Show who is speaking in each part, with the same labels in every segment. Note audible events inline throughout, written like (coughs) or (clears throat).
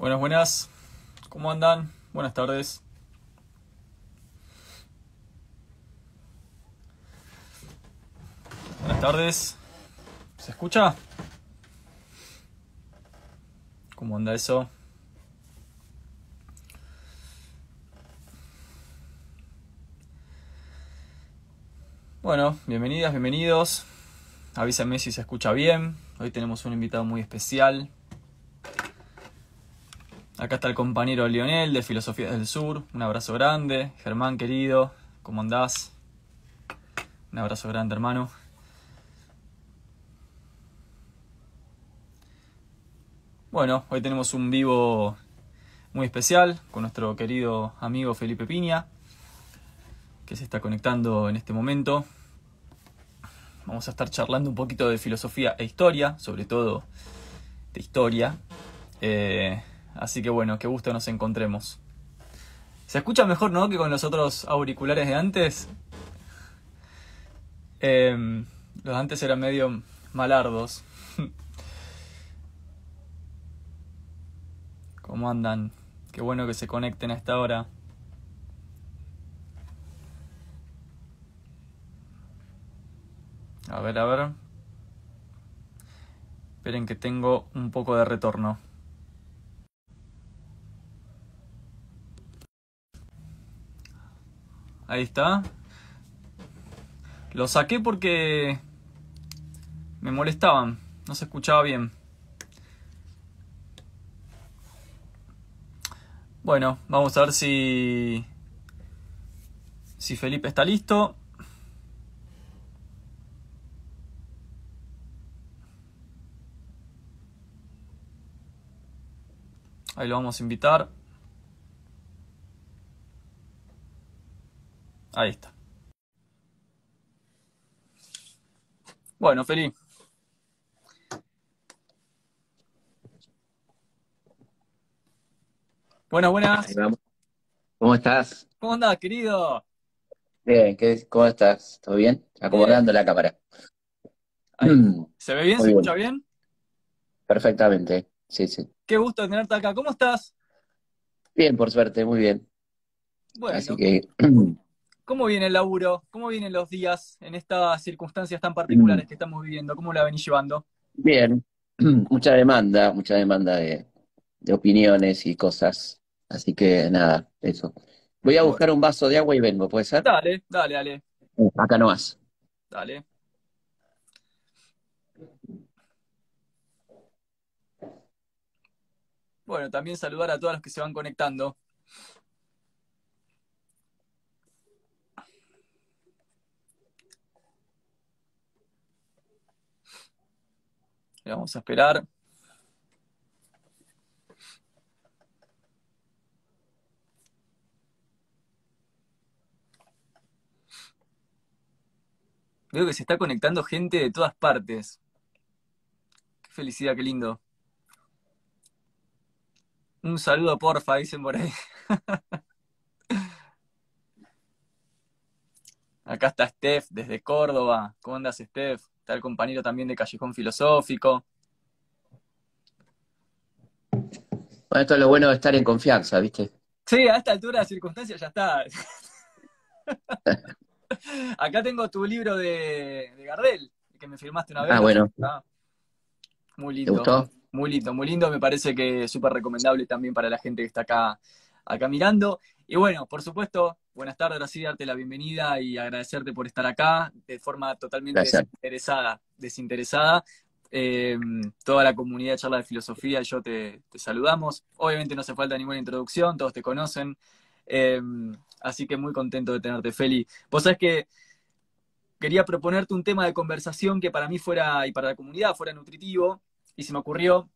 Speaker 1: Buenas, buenas. ¿Cómo andan? Buenas tardes. Buenas tardes. ¿Se escucha? ¿Cómo anda eso? Bueno, bienvenidas, bienvenidos. Avísame si se escucha bien. Hoy tenemos un invitado muy especial. Acá está el compañero Lionel de Filosofía del Sur. Un abrazo grande. Germán, querido, ¿cómo andás? Un abrazo grande, hermano. Bueno, hoy tenemos un vivo muy especial con nuestro querido amigo Felipe Piña, que se está conectando en este momento. Vamos a estar charlando un poquito de filosofía e historia, sobre todo de historia. Eh, así que bueno, qué gusto nos encontremos. Se escucha mejor, ¿no? Que con los otros auriculares de antes. Eh, los de antes eran medio malardos. (laughs) ¿Cómo andan? Qué bueno que se conecten a esta hora. A ver, a ver. Esperen que tengo un poco de retorno. Ahí está. Lo saqué porque me molestaban. No se escuchaba bien. Bueno, vamos a ver si si Felipe está listo. Ahí lo vamos a invitar. Ahí está. Bueno, Felipe. Buenas, buenas.
Speaker 2: ¿Cómo estás?
Speaker 1: ¿Cómo andás, querido?
Speaker 2: Bien, ¿qué, cómo estás? ¿Todo bien? Acomodando la cámara.
Speaker 1: Ahí.
Speaker 2: Mm,
Speaker 1: ¿Se ve bien?
Speaker 2: Muy
Speaker 1: ¿Se
Speaker 2: bien.
Speaker 1: escucha bien?
Speaker 2: Perfectamente. Sí, sí.
Speaker 1: Qué gusto tenerte acá. ¿Cómo estás?
Speaker 2: Bien, por suerte, muy bien.
Speaker 1: Bueno,
Speaker 2: Así que, (clears throat)
Speaker 1: ¿cómo viene el laburo? ¿Cómo vienen los días en estas circunstancias tan particulares que estamos viviendo? ¿Cómo la venís llevando?
Speaker 2: bien. (clears throat) Mucha demanda, mucha demanda de, de opiniones y cosas. Así que nada, eso. Voy a buscar un vaso de agua y vengo, ¿puede ser?
Speaker 1: dale, dale, dale,
Speaker 2: Acá nomás.
Speaker 1: dale. Bueno, también saludar a todos los que se van conectando. Vamos a esperar. Veo que se está conectando gente de todas partes. Qué felicidad, qué lindo. Un saludo, porfa, dicen por ahí. (laughs) Acá está Steph desde Córdoba. ¿Cómo andas, Steph? Está el compañero también de Callejón Filosófico.
Speaker 2: Bueno, esto es lo bueno de estar en confianza, ¿viste?
Speaker 1: Sí, a esta altura de circunstancias ya está. (laughs) Acá tengo tu libro de, de Gardel, que me firmaste una vez.
Speaker 2: Ah, bueno,
Speaker 1: muy
Speaker 2: ¿te
Speaker 1: lindo,
Speaker 2: gustó?
Speaker 1: muy lindo, muy lindo. Me parece que es súper recomendable también para la gente que está acá, acá mirando. Y bueno, por supuesto, buenas tardes, ahora sí, darte la bienvenida y agradecerte por estar acá de forma totalmente
Speaker 2: Gracias.
Speaker 1: desinteresada, desinteresada. Eh, toda la comunidad de charla de filosofía, yo te, te saludamos. Obviamente no hace falta ninguna introducción, todos te conocen. Eh, así que muy contento de tenerte, Feli. Vos sabés que quería proponerte un tema de conversación que para mí fuera, y para la comunidad, fuera nutritivo, y se me ocurrió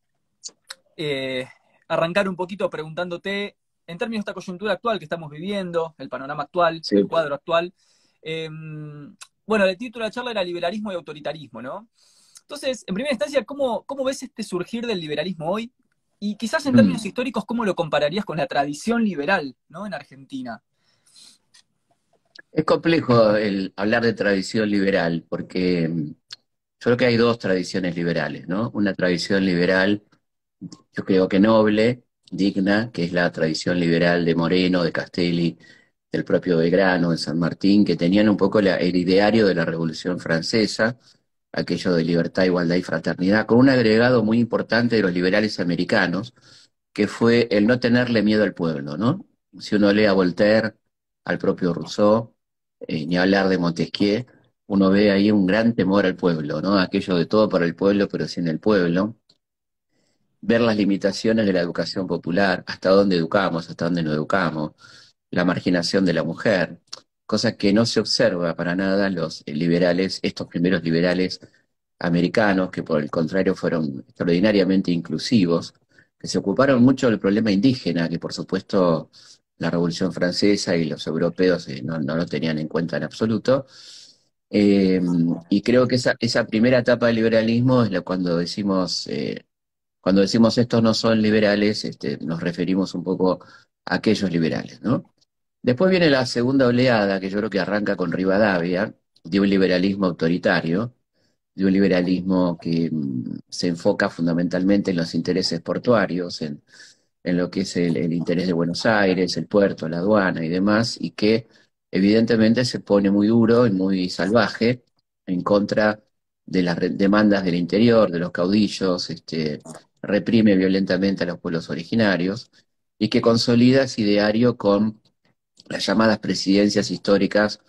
Speaker 1: eh, arrancar un poquito preguntándote, en términos de esta coyuntura actual que estamos viviendo, el panorama actual,
Speaker 2: Sí.
Speaker 1: el cuadro actual, eh, bueno, el título de la charla era liberalismo y autoritarismo, ¿no? Entonces, en primera instancia, ¿cómo, cómo ves este surgir del liberalismo hoy? Y quizás en términos
Speaker 2: Mm.
Speaker 1: históricos, ¿cómo lo compararías con la tradición liberal, ¿no? En Argentina.
Speaker 2: Es complejo el hablar de tradición liberal porque mm, yo creo que hay dos tradiciones liberales, ¿no? Una tradición liberal, yo creo que noble, digna, que es la tradición liberal de Moreno, de Castelli, del propio Belgrano, de San Martín, que tenían un poco el ideario de la Revolución Francesa, aquello de libertad, igualdad y fraternidad, con un agregado muy importante de los liberales americanos, que fue el no tenerle miedo al pueblo, ¿no? Si uno lee a Voltaire, al propio Rousseau, eh, ni hablar de Montesquieu, uno ve ahí un gran temor al pueblo, ¿no? Aquello de todo para el pueblo, pero sin el pueblo. Ver las limitaciones de la educación popular, hasta dónde educamos, hasta dónde no educamos, la marginación de la mujer, cosa que no se observa para nada los liberales, estos primeros liberales americanos, que por el contrario fueron extraordinariamente inclusivos, que se ocuparon mucho del problema indígena, que por supuesto la Revolución Francesa y los europeos eh, no, lo tenían en cuenta en absoluto. Eh, y creo que esa, esa, primera etapa del liberalismo es cuando decimos, eh, cuando decimos estos no son liberales, este, nos referimos un poco a aquellos liberales. Después viene la segunda oleada, que yo creo que arranca con Rivadavia, de un liberalismo autoritario, de un liberalismo que mm, se enfoca fundamentalmente en los intereses portuarios, en, lo que es el, interés de Buenos Aires, el puerto, la aduana y demás, y que evidentemente se pone muy duro y muy salvaje en contra de las demandas del interior, de los caudillos, este, reprime violentamente a los pueblos originarios, y que consolida ese ideario con las llamadas presidencias históricas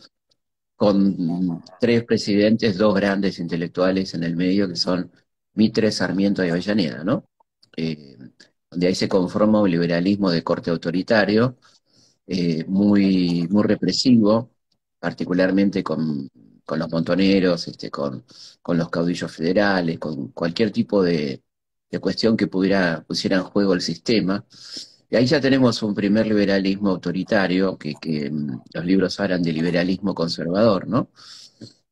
Speaker 2: con tres presidentes, dos grandes intelectuales en el medio, que son Mitre, Sarmiento y Avellaneda, ¿no? Eh, donde ahí se conforma un liberalismo de corte autoritario, eh, muy, muy represivo, particularmente con, los montoneros, este, con, con, los caudillos federales, con cualquier tipo de, de cuestión que pudiera, pusiera en juego el sistema. Y ahí ya tenemos un primer liberalismo autoritario, que, mm, los libros hablan de liberalismo conservador, ¿no?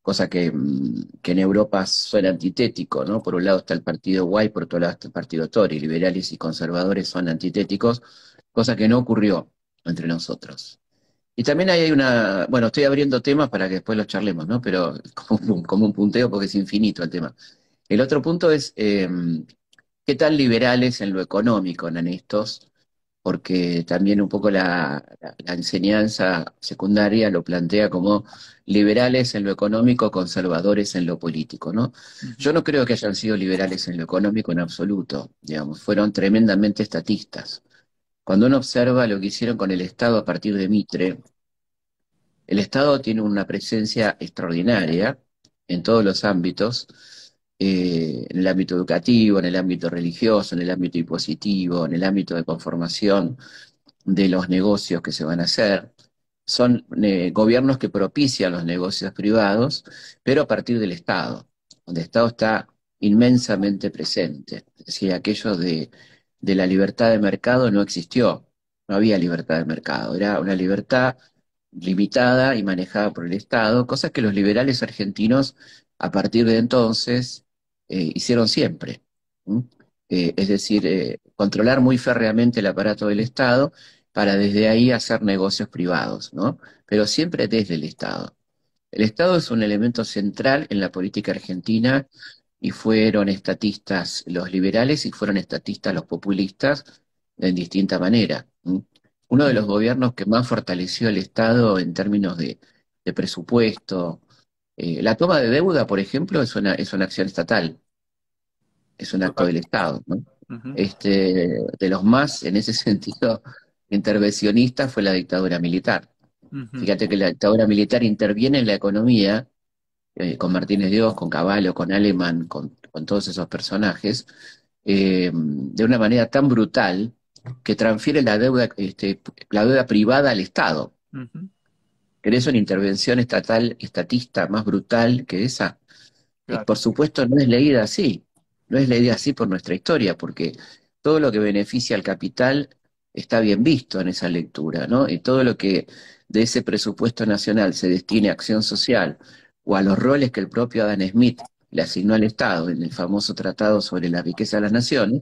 Speaker 2: Cosa que, mm, en Europa suena antitético, ¿no? Por un lado está el partido Guay, por otro lado está el partido Tory. Liberales y conservadores son antitéticos, cosa que no ocurrió entre nosotros. Y también ahí hay una, bueno, estoy abriendo temas para que después los charlemos, ¿no? Pero (laughs) como, un punteo porque es infinito el tema. El otro punto es, em, ¿qué tan liberales en lo económico eran estos? porque también un poco la, enseñanza secundaria lo plantea como liberales en lo económico, conservadores en lo político, ¿no? Yo no creo que hayan sido liberales en lo económico en absoluto, digamos, fueron tremendamente estatistas. Cuando uno observa lo que hicieron con el Estado a partir de Mitre, el Estado tiene una presencia extraordinaria en todos los ámbitos, eh, en el ámbito educativo, en el ámbito religioso, en el ámbito impositivo, en el ámbito de conformación de los negocios que se van a hacer. Son eh, gobiernos que propician los negocios privados, pero a partir del Estado, donde el Estado está inmensamente presente. Es decir, aquello de, de la libertad de mercado no existió, no había libertad de mercado, era una libertad limitada y manejada por el Estado, cosa que los liberales argentinos a partir de entonces eh, hicieron siempre. Eh, es decir, eh, controlar muy férreamente el aparato del Estado para desde ahí hacer negocios privados, ¿no? Pero siempre desde el Estado. El Estado es un elemento central en la política argentina y fueron estatistas los liberales y fueron estatistas los populistas en distinta manera. Uno de los gobiernos que más fortaleció el Estado en términos de presupuesto, la toma de deuda, por ejemplo, es una, es una acción estatal es un acto del Estado, ¿no? este, de los más, en ese (laughs) sentido, intervencionistas fue la dictadura militar. Fíjate que la dictadura militar interviene en la economía, eh, con Martínez Dios, con Caballo, con Alemán, con, todos esos personajes, eh, de una manera tan brutal que transfiere la deuda, este, la deuda privada al Estado. ¿Querés una intervención estatal, estatista más brutal que esa? por supuesto no es leída así. No es la idea así por nuestra historia, porque todo lo que beneficia al capital está bien visto en esa lectura, ¿no? Y todo lo que de ese presupuesto nacional se destine a acción social o a los roles que el propio Adam Smith le asignó al Estado en el famoso Tratado sobre la riqueza de las naciones,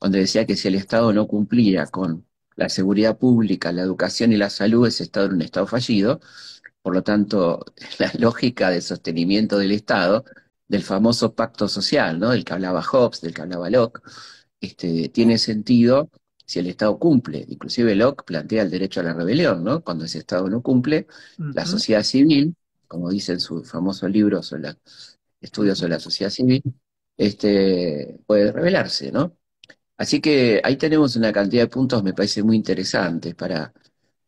Speaker 2: donde decía que si el Estado no cumplía con la seguridad pública, la educación y la salud, ese Estado era un Estado fallido. Por lo tanto, (laughs) la lógica de sostenimiento del Estado del famoso pacto social, ¿no? Del que hablaba Hobbes, del que hablaba Locke, este, tiene sentido si el Estado cumple. Inclusive Locke plantea el derecho a la rebelión, ¿no? Cuando ese Estado no cumple, la sociedad civil, como dice en su famoso libro sobre la, estudios sobre la sociedad civil, este, puede rebelarse, ¿no? Así que ahí tenemos una cantidad de puntos, me parece muy interesantes para,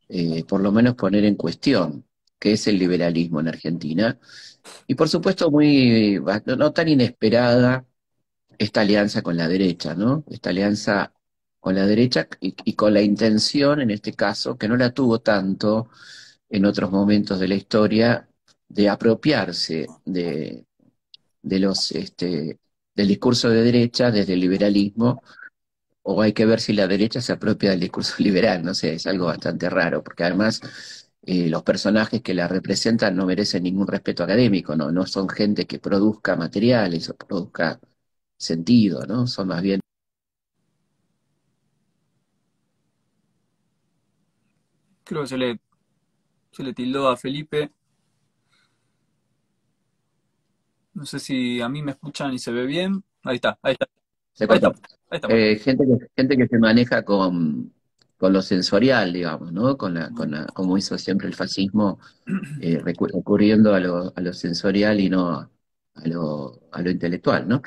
Speaker 2: eh, por lo menos, poner en cuestión qué es el liberalismo en Argentina. Y por supuesto, muy, no tan inesperada esta alianza con la derecha, ¿no? Esta alianza con la derecha y, con la intención, en este caso, que no la tuvo tanto en otros momentos de la historia, de apropiarse de, de los, este, del discurso de derecha desde el liberalismo, o hay que ver si la derecha se apropia del discurso (laughs) liberal, no sé, es algo bastante raro, porque además eh, los personajes que la representan no merecen ningún respeto académico, ¿no? No son gente que produzca materiales o produzca sentido, ¿no? Son más bien
Speaker 1: Creo que se le, se le tildó a Felipe. No sé si a mí me escuchan y se ve bien. Ahí está, ahí está.
Speaker 2: Se eh, gente, que, gente que se maneja con, con lo sensorial, digamos, ¿no? Con la, con la, como hizo siempre el fascismo, eh, recurriendo a lo, a lo sensorial y no a lo, a lo intelectual, ¿no?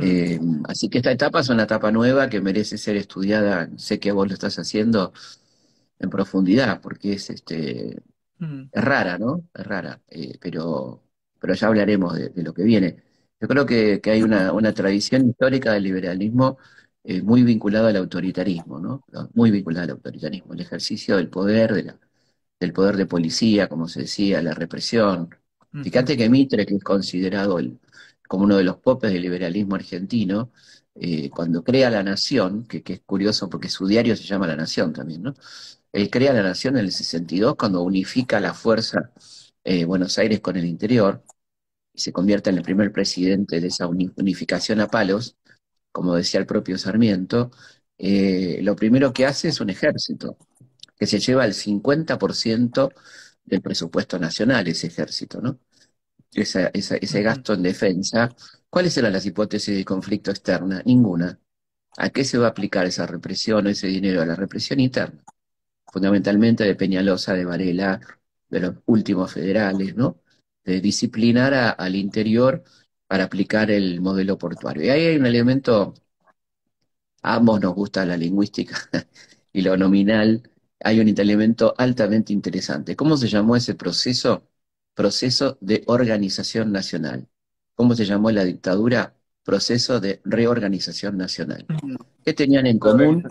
Speaker 2: Eh, así que esta etapa es una etapa nueva que merece ser estudiada, sé que vos lo estás haciendo, en profundidad, porque es este es rara, ¿no? Es rara, eh, pero, pero ya hablaremos de, lo que viene. Yo creo que, hay una, tradición histórica del liberalismo eh, muy vinculada al autoritarismo, ¿no? Muy vinculada al autoritarismo, el ejercicio del poder, de la, del poder de policía, como se decía, la represión. Fíjate que Mitre, que es considerado el, como uno de los popes del liberalismo argentino, eh, cuando crea La Nación, que, que, es curioso porque su diario se llama La Nación también, ¿no? Él crea la nación en el 62 cuando unifica la fuerza eh, Buenos Aires con el interior y se convierte en el primer presidente de esa unificación a palos, como decía el propio Sarmiento. Eh, lo primero que hace es un ejército que se lleva el 50% del presupuesto nacional, ese ejército, ¿no? ese gasto en defensa. ¿Cuáles eran las hipótesis de conflicto externa? Ninguna. ¿A qué se va a aplicar esa represión o ese dinero? A la represión interna fundamentalmente de Peñalosa, de Varela, de los últimos federales, ¿no? De disciplinar al interior para aplicar el modelo portuario. Y ahí hay un elemento, a ambos nos gusta la lingüística (laughs) y lo nominal, hay un elemento altamente interesante. ¿Cómo se llamó ese proceso? Proceso de organización nacional. ¿Cómo se llamó la dictadura? Proceso de reorganización nacional. ¿Qué tenían en común?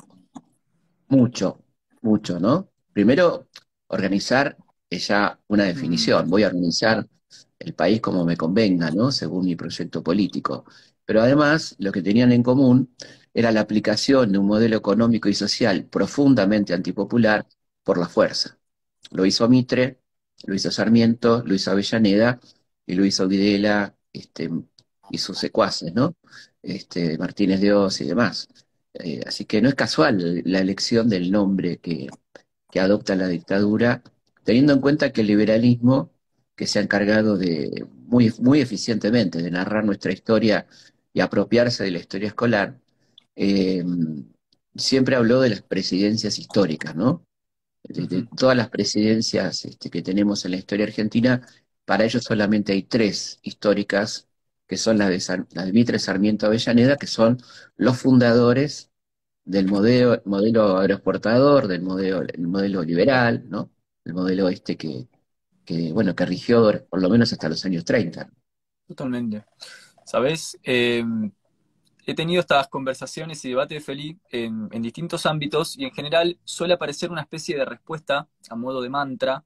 Speaker 2: Mucho, mucho, ¿no? Primero, organizar es ya una definición. Voy a organizar el país como me convenga, ¿no? Según mi proyecto político. Pero además, lo que tenían en común era la aplicación de un modelo económico y social profundamente antipopular por la fuerza. Lo hizo Mitre, lo hizo Sarmiento, lo hizo Avellaneda y lo hizo Videla este, y sus secuaces, ¿no? Este, Martínez de Oz y demás. Eh, así que no es casual la elección del nombre que, adopta la dictadura, teniendo en cuenta que el liberalismo, que se ha encargado de muy, muy eficientemente de narrar nuestra historia y apropiarse de la historia escolar, eh, siempre habló de las presidencias históricas, ¿no? De, todas las presidencias este, que tenemos en la historia argentina, para ellos solamente hay tres históricas que son las de, la de Mitre Sarmiento Avellaneda, que son los fundadores del modelo, modelo del modelo, el modelo liberal, ¿no? El modelo este que, que, bueno, que rigió por lo menos hasta los años 30.
Speaker 1: Totalmente. Sabes, em, he tenido estas conversaciones y debates, Felipe, en, en distintos ámbitos y en general suele aparecer una especie de respuesta a modo de mantra,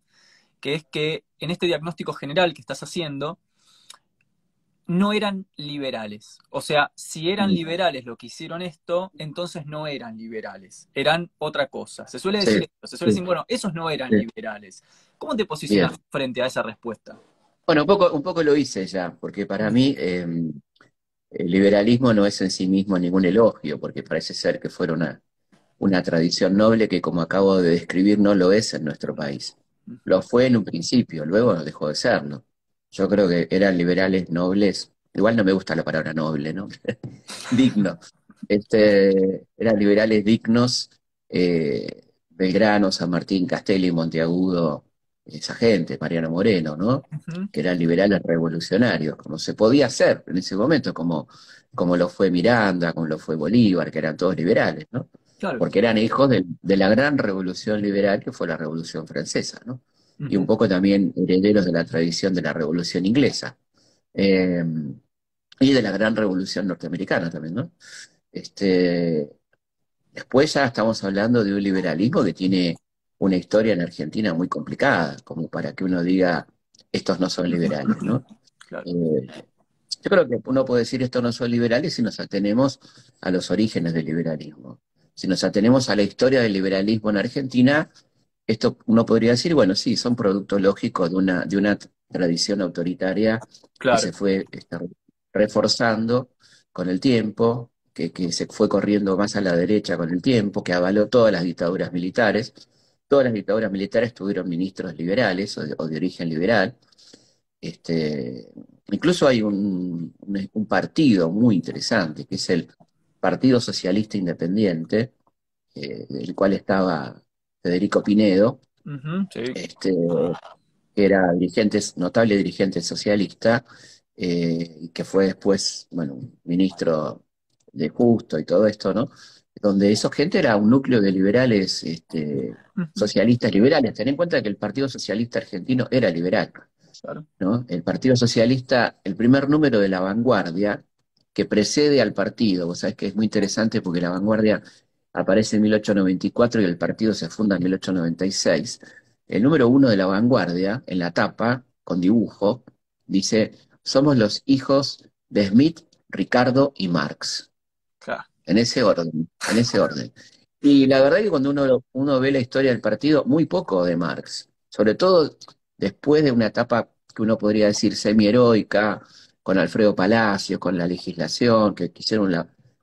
Speaker 1: que es que en este diagnóstico general que estás haciendo, no eran liberales. O sea, si eran liberales lo que hicieron esto, entonces no eran liberales, eran otra cosa. Se suele decir esto, se suele decir, bueno, esos no eran liberales. ¿Cómo te posicionas frente a esa respuesta?
Speaker 2: Bueno, un poco, un poco lo hice ya, porque para mí em, el liberalismo no es en sí mismo ningún elogio, porque parece ser que fuera una, una tradición noble que, como acabo de describir, no lo es en nuestro país. Lo fue en un principio, luego dejó de serlo. Yo creo que eran liberales nobles, igual no me gusta la palabra noble, ¿no? (laughs) Digno. Este, eran liberales dignos eh, Belgrano, San Martín, Castelli, Monteagudo, esa gente, Mariano Moreno, ¿no? Que eran liberales revolucionarios, como se podía hacer en ese momento, como, como lo fue Miranda, como lo fue Bolívar, que eran todos liberales, ¿no? Porque eran hijos de, la gran revolución liberal que fue la Revolución Francesa, ¿no? Y un poco también herederos de la tradición de la Revolución Inglesa. Eh, y de la gran revolución norteamericana también, ¿no? Este, después ya estamos hablando de un liberalismo que tiene una historia en Argentina muy complicada, como para que uno diga, estos no son liberales, ¿no? (laughs) Eh, yo creo que uno puede decir estos no son liberales si nos atenemos a los orígenes del liberalismo. Si nos atenemos a la historia del liberalismo en Argentina, esto uno podría decir, bueno, sí, son productos lógicos de una, de una tradición autoritaria que se fue este, reforzando con el tiempo, que, que, se fue corriendo más a la derecha con el tiempo, que avaló todas las dictaduras militares. Todas las dictaduras militares tuvieron ministros liberales o de, origen liberal. Este, incluso hay un, partido muy interesante, que es el Partido Socialista Independiente, eh, del cual estaba Federico Pinedo, este, que era dirigente, notable dirigente socialista, eh, que fue después, bueno, ministro de Justo y todo esto, ¿no? donde esa gente era un núcleo de liberales, este, socialistas liberales. Ten en cuenta que el Partido Socialista Argentino era liberal. ¿no? El Partido Socialista, el primer número de la vanguardia, que precede al partido, vos sabés que es muy interesante porque la vanguardia aparece en 1894 y el partido se funda en 1896. El número uno de la vanguardia, en la tapa, con dibujo, dice, somos los hijos de Smith, Ricardo y Marx. En ese orden, en ese orden. Y la verdad es que cuando uno, uno ve la historia del partido, muy poco de Marx, sobre todo después de una etapa que uno podría decir semi-heroica, con Alfredo Palacio, con la legislación, que hicieron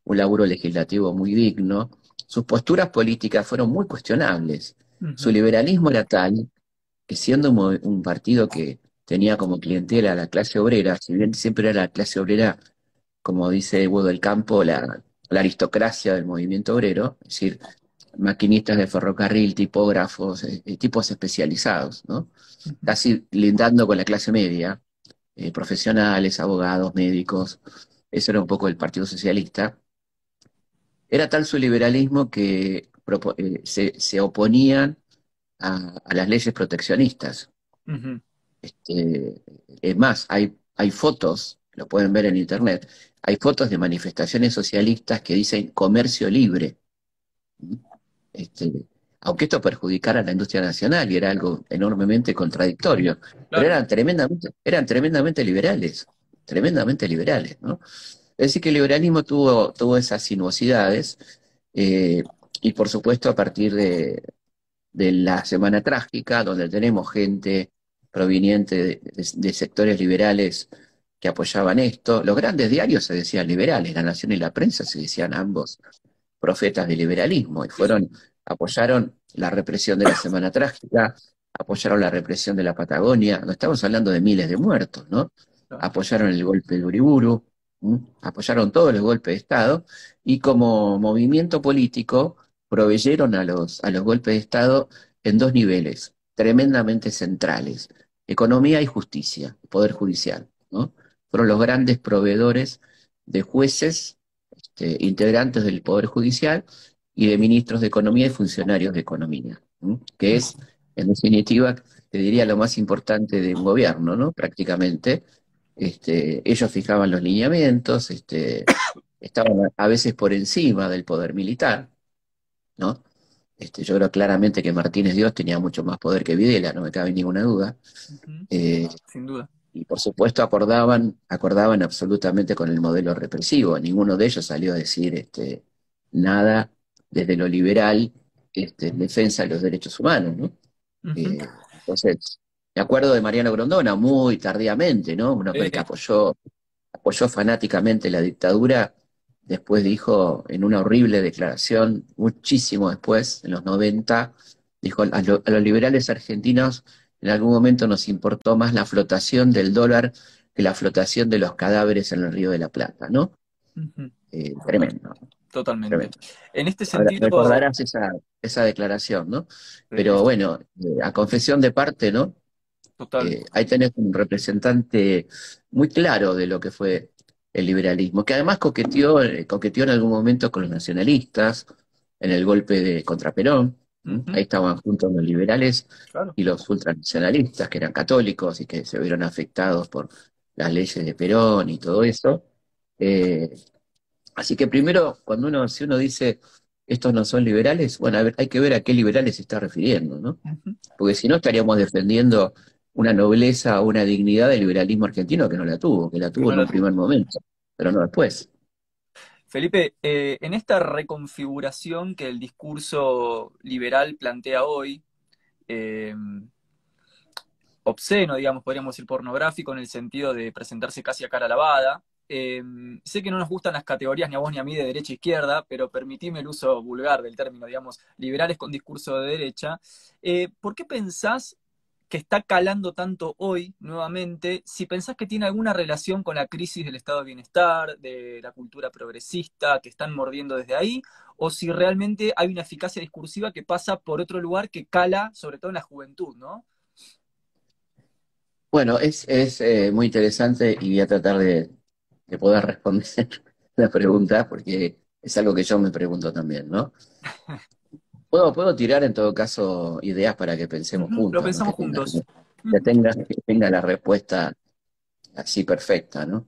Speaker 2: un laburo legislativo muy digno, sus posturas políticas fueron muy cuestionables. Su liberalismo era tal que siendo un, partido que tenía como clientela a la clase obrera, si bien siempre era la clase obrera, como dice Hugo del Campo, la, la aristocracia del movimiento obrero, es decir, maquinistas de ferrocarril, tipógrafos, eh, eh, tipos especializados, ¿no? Casi lindando con la clase media, eh, profesionales, abogados, médicos, eso era un poco el Partido Socialista. Era tal su liberalismo que se, oponían a, las leyes proteccionistas. Este, es más, hay, hay fotos, lo pueden ver en internet, hay fotos de manifestaciones socialistas que dicen comercio libre. Este, aunque esto perjudicara a la industria nacional y era algo enormemente contradictorio, pero eran tremendamente, eran tremendamente liberales, tremendamente liberales, ¿no? Es decir, que el liberalismo tuvo, tuvo esas sinuosidades, eh, y por supuesto a partir de, la Semana Trágica, donde tenemos gente proveniente de sectores liberales que apoyaban esto. Los grandes diarios se decían liberales, La Nación y la prensa se decían ambos profetas del liberalismo y fueron, apoyaron la represión de la Semana Trágica, apoyaron la represión de la Patagonia, no estamos hablando de miles de muertos, ¿no? Apoyaron el golpe de Uriburu, apoyaron todos los golpes de Estado y como movimiento político proveyeron a los, a los golpes de Estado en dos niveles tremendamente centrales, economía y justicia, poder judicial, ¿no? fueron los grandes proveedores de jueces, este, integrantes del Poder Judicial y de ministros de Economía y funcionarios de Economía, que es, en definitiva, te diría lo más importante de un gobierno, ¿no? Prácticamente. Este, ellos fijaban los lineamientos, este, (coughs) estaban a veces por encima del poder militar, ¿no? Este, yo creo claramente que Martínez Dios tenía mucho más poder que Videla, no me cabe ninguna duda.
Speaker 1: Eh, Sin duda
Speaker 2: y por supuesto acordaban, acordaban absolutamente con el modelo represivo. Ninguno de ellos salió a decir este, nada desde lo liberal este, en defensa de los derechos humanos, ¿no? Eh, entonces, me acuerdo de Mariano Grondona muy tardíamente, ¿no? Un hombre que apoyó, apoyó fanáticamente la dictadura, después dijo en una horrible declaración, muchísimo después, en los 90, dijo a los liberales argentinos en algún momento nos importó más la flotación del dólar que la flotación de los cadáveres en el Río de la Plata, ¿no? Eh, tremendo,
Speaker 1: Totalmente. En este sentido.
Speaker 2: recordarás esa, esa declaración, ¿no? Pero bueno, eh, a confesión de parte, ¿no? Total. Eh, ahí tenés un representante muy claro de lo que fue el liberalismo, que además coqueteó, eh, coqueteó en algún momento con los nacionalistas, en el golpe de contra Perón. Ahí estaban juntos los liberales y los ultranacionalistas, que eran católicos y que se vieron afectados por las leyes de Perón y todo eso. Así que primero, cuando uno, si uno dice estos no son liberales, bueno, hay que ver a qué liberales se está refiriendo, ¿no? Porque si no estaríamos defendiendo una nobleza o una dignidad del liberalismo argentino que no la tuvo, que la tuvo en el primer momento, pero no después.
Speaker 1: Felipe, eh, en esta reconfiguración que el discurso liberal plantea hoy, eh, obsceno, digamos, podríamos decir pornográfico en el sentido de presentarse casi a cara lavada, Em, sé que no nos gustan las categorías ni a vos ni a mí de derecha e izquierda, pero permitime el uso vulgar del término, digamos, liberales con discurso de derecha. Eh, ¿Por qué pensás que está calando tanto hoy nuevamente? Si pensás que tiene alguna relación con la crisis del estado de bienestar, de la cultura progresista, que están mordiendo desde ahí, o si realmente hay una eficacia discursiva que pasa por otro lugar que cala, sobre todo en la juventud, ¿no?
Speaker 2: Bueno, es, eh, muy interesante y voy a tratar de, de poder responder (laughs) la pregunta, porque es algo que yo me pregunto también, ¿no? (laughs) Puedo, puedo tirar en todo caso ideas para que pensemos juntos.
Speaker 1: Lo pensamos juntos.
Speaker 2: que, tenga, que tenga la respuesta así perfecta, ¿no?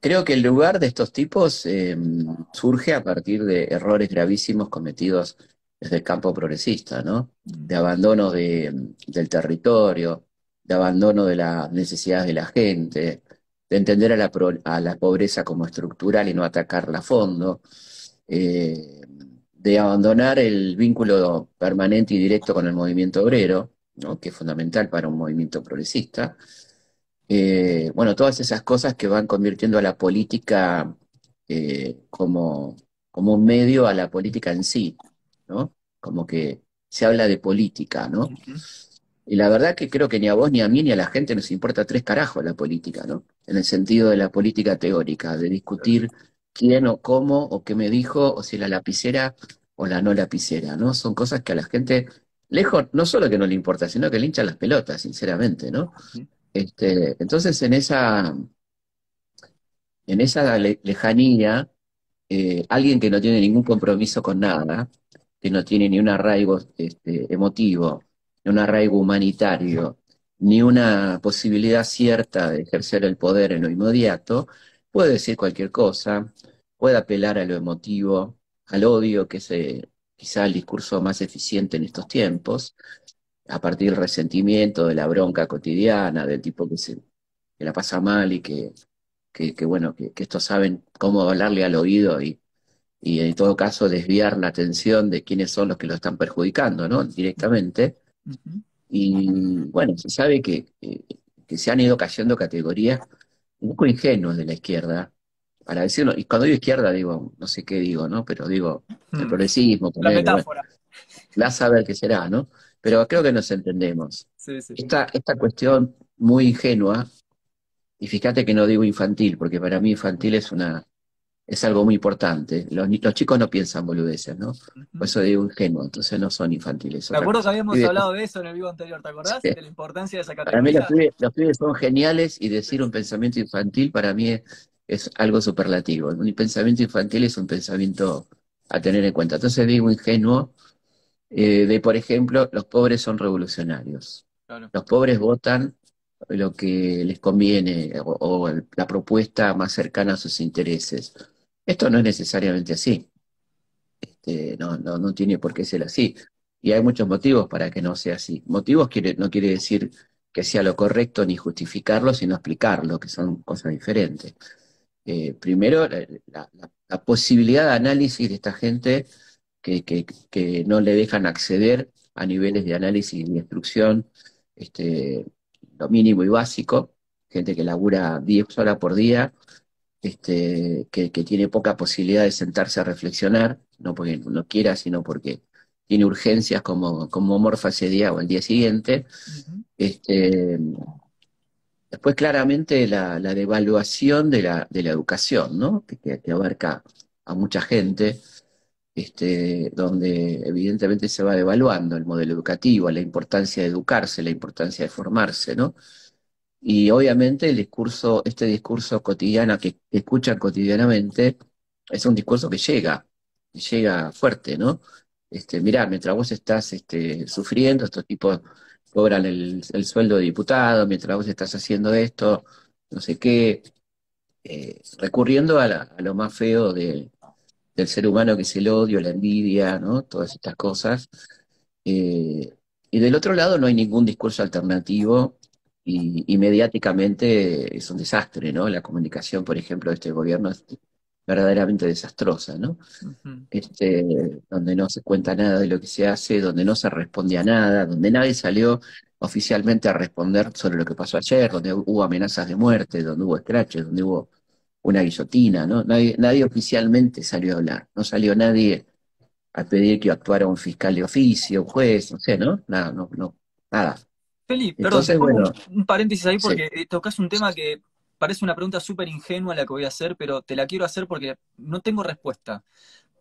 Speaker 2: Creo que el lugar de estos tipos em, surge a partir de errores gravísimos cometidos desde el campo progresista, ¿no? De abandono de, del territorio, de abandono de las necesidades de la gente, de entender a la, a la pobreza como estructural y no atacarla a fondo, eh, de abandonar el vínculo permanente y directo con el movimiento obrero, que es fundamental para un movimiento progresista. Eh, bueno, todas esas cosas que van convirtiendo a la política eh, como, como un medio a la política en sí, ¿no? Como que se habla de política, ¿no? Y la verdad que creo que ni a vos, ni a mí, ni a la gente nos importa tres carajos la política, ¿no? En el sentido de la política teórica, de discutir quién o cómo o qué me dijo, o si la lapicera o la no lapicera, ¿no? Son cosas que a la gente, lejos, no solo que no le importa, sino que le hinchan las pelotas, sinceramente, ¿no? Este, entonces, en esa, en esa lejanía, eh, alguien que no tiene ningún compromiso con nada, que no tiene ni un arraigo este, emotivo, ni un arraigo humanitario, ni una posibilidad cierta de ejercer el poder en lo inmediato, puede decir cualquier cosa, puede apelar a lo emotivo, al odio, que es eh, quizá el discurso más eficiente en estos tiempos, a partir del resentimiento, de la bronca cotidiana, del tipo que, se, que la pasa mal y que, que, bueno, que, estos saben cómo hablarle al oído y, y en todo caso desviar la atención de quiénes son los que lo están perjudicando, ¿no? Directamente. Y bueno, se sabe que, se han ido cayendo categorías un poco ingenuas de la izquierda, para decirlo, y cuando digo izquierda digo, no sé qué digo, ¿no? Pero digo, el hmm. progresismo,
Speaker 1: la metáfora.
Speaker 2: la saber qué será, ¿no? Pero creo que nos entendemos. Esta, esta cuestión muy ingenua, y fíjate que no digo infantil, porque para mí infantil es una, es algo muy importante. Los, los chicos no piensan boludeces, ¿no? Por eso digo ingenuo, entonces no son infantiles.
Speaker 1: ¿Te acuerdas que habíamos hablado de eso en el vivo anterior? ¿Te acordás? De la importancia de esa categoría.
Speaker 2: Para mí los pibes, son geniales y decir un pensamiento infantil para mí es, algo superlativo. Un pensamiento infantil es un pensamiento a tener en cuenta. Entonces digo ingenuo eh, de, por ejemplo, los pobres son revolucionarios. Los pobres votan lo que les conviene o la propuesta más cercana a sus intereses esto no es necesariamente así. Este, no, no, no tiene por qué ser así. Y hay muchos motivos para que no sea así. Motivos no quiere decir que sea lo correcto ni justificarlo, sino explicarlo, que son cosas diferentes. Eh, primero, la, posibilidad de análisis de esta gente que, que, no le dejan acceder a niveles de análisis y instrucción, este, lo mínimo y básico, gente que labura 10 horas por día este, que, tiene poca posibilidad de sentarse a reflexionar, no porque no quiera, sino porque tiene urgencias como, como morfa ese día o el día siguiente. este, después, claramente, la, devaluación de la, de la educación, ¿no? que, abarca a mucha gente, este, donde evidentemente se va devaluando el modelo educativo, la importancia de educarse, la importancia de formarse, ¿no? Y obviamente el discurso, este discurso cotidiano que escuchan cotidianamente, es un discurso que llega, llega fuerte, ¿no? Este, mirá, mientras vos estás este, sufriendo, estos tipos cobran el, sueldo de diputado, mientras vos estás haciendo esto, no sé qué, eh, recurriendo a, lo más feo del ser humano, que es el odio, la envidia, ¿no? Todas estas cosas. Eh, y del otro lado no hay ningún discurso alternativo y, mediáticamente es un desastre, ¿no? La comunicación, por ejemplo, de este gobierno es verdaderamente desastrosa, ¿no? este, donde no se cuenta nada de lo que se hace, donde no se responde a nada, donde nadie salió oficialmente a responder sobre lo que pasó ayer, donde hubo amenazas de muerte, donde hubo escraches, donde hubo una guillotina, ¿no? Nadie, nadie oficialmente salió a hablar, no salió nadie a pedir que actuara un fiscal de oficio, un juez, no sé, ¿no? Nada, no, no, nada.
Speaker 1: Felipe, perdón, bueno, un paréntesis ahí porque tocas un tema que parece una pregunta súper ingenua la que voy a hacer, pero te la quiero hacer porque no tengo respuesta.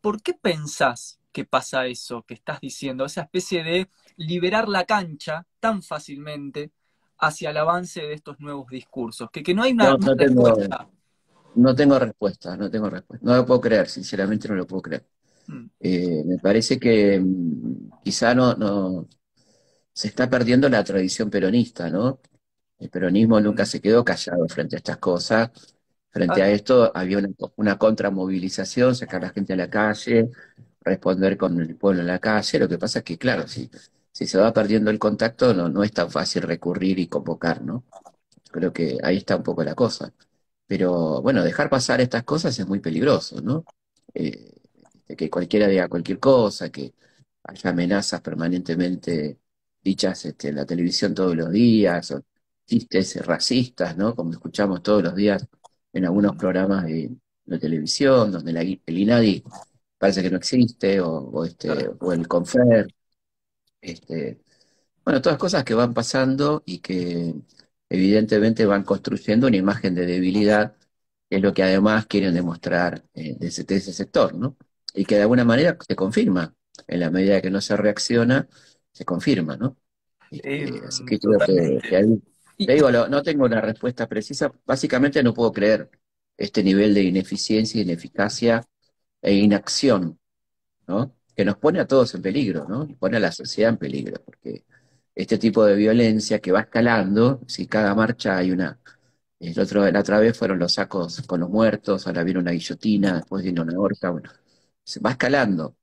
Speaker 1: ¿Por qué pensás que pasa eso que estás diciendo? Esa especie de liberar la cancha tan fácilmente hacia el avance de estos nuevos discursos. Que, que no hay una,
Speaker 2: no, respuesta. no tengo respuesta, no tengo respuesta. No lo puedo creer, sinceramente no lo puedo creer. Mm. Eh, me parece que mm, quizá no, no se está perdiendo la tradición peronista, ¿no? El peronismo nunca se quedó callado frente a estas cosas. Frente a esto había una, una contramovilización, sacar a la gente a la calle, responder con el pueblo en la calle. Lo que pasa es que, claro, si, si se va perdiendo el contacto, no, no es tan fácil recurrir y convocar, ¿no? Creo que ahí está un poco la cosa. Pero bueno, dejar pasar estas cosas es muy peligroso, ¿no? Eh, que cualquiera diga cualquier cosa, que haya amenazas permanentemente dichas este, en la televisión todos los días, o chistes racistas, ¿no? Como escuchamos todos los días en algunos programas de, televisión, donde el INADI parece que no existe, o, este, o el CONFER. Este, bueno, todas cosas que van pasando y que evidentemente van construyendo una imagen de debilidad, que es lo que además quieren demostrar eh, desde, ese sector, ¿no? Y que de alguna manera se confirma, en la medida que no se reacciona, se confirma, ¿no? Este, eh, así que creo que, ahí, te digo, no tengo una respuesta precisa, básicamente no puedo creer este nivel de ineficiencia, ineficacia e inacción, ¿no? Que nos pone a todos en peligro, ¿no? Y pone a la sociedad en peligro, porque este tipo de violencia que va escalando, si cada marcha hay una, el otro, la otra vez fueron los sacos con los muertos, ahora viene una guillotina, después viene una horca, bueno, se va escalando.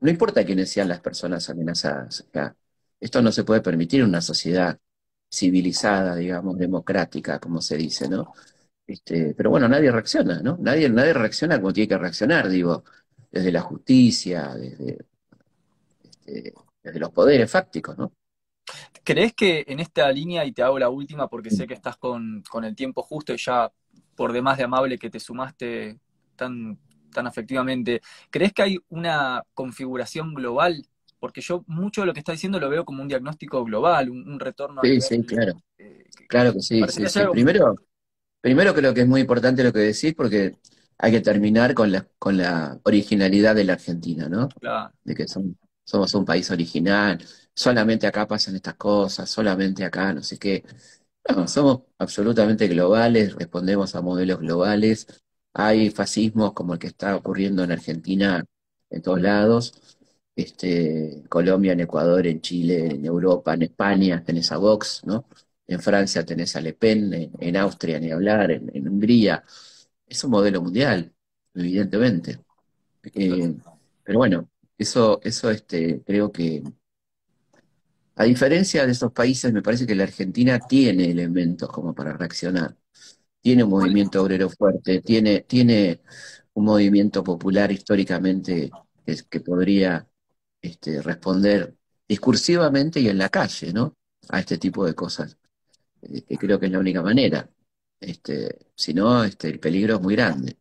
Speaker 2: No importa quiénes sean las personas amenazadas acá. Esto no se puede permitir en una sociedad civilizada, digamos, democrática, como se dice, ¿no? Este, pero bueno, nadie reacciona, ¿no? Nadie, nadie reacciona como tiene que reaccionar, digo, desde la justicia, desde, este, desde los poderes fácticos, ¿no?
Speaker 1: ¿Crees que en esta línea, y te hago la última porque sé que estás con, con el tiempo justo y ya por demás de amable que te sumaste tan, tan afectivamente, ¿crees que hay una configuración global? Porque yo mucho de lo que está diciendo lo veo como un diagnóstico global, un, retorno
Speaker 2: sí, Sí, claro. claro que sí. Primero, primero creo que es muy importante lo que decís porque hay que terminar con la, con la originalidad de la Argentina, ¿no? Claro. De que somos un país original, solamente acá pasan estas cosas, solamente acá, no sé qué. No, somos absolutamente globales, respondemos a modelos globales, hay fascismos como el que está ocurriendo en Argentina en todos lados, este, Colombia, en Ecuador, en Chile, en Europa, en España, tenés a Vox, ¿no? En Francia tenés a Le Pen, en, Austria ni hablar, en, Hungría. Es un modelo mundial, evidentemente. Eh, pero bueno, eso, eso este, creo que, a diferencia de esos países, me parece que la Argentina tiene elementos como para reaccionar tiene un movimiento obrero fuerte, tiene, tiene un movimiento popular históricamente que, podría este, responder discursivamente y en la calle, ¿no? A este tipo de cosas. Eh, que creo que es la única manera. Este, si no, este, el peligro es muy grande.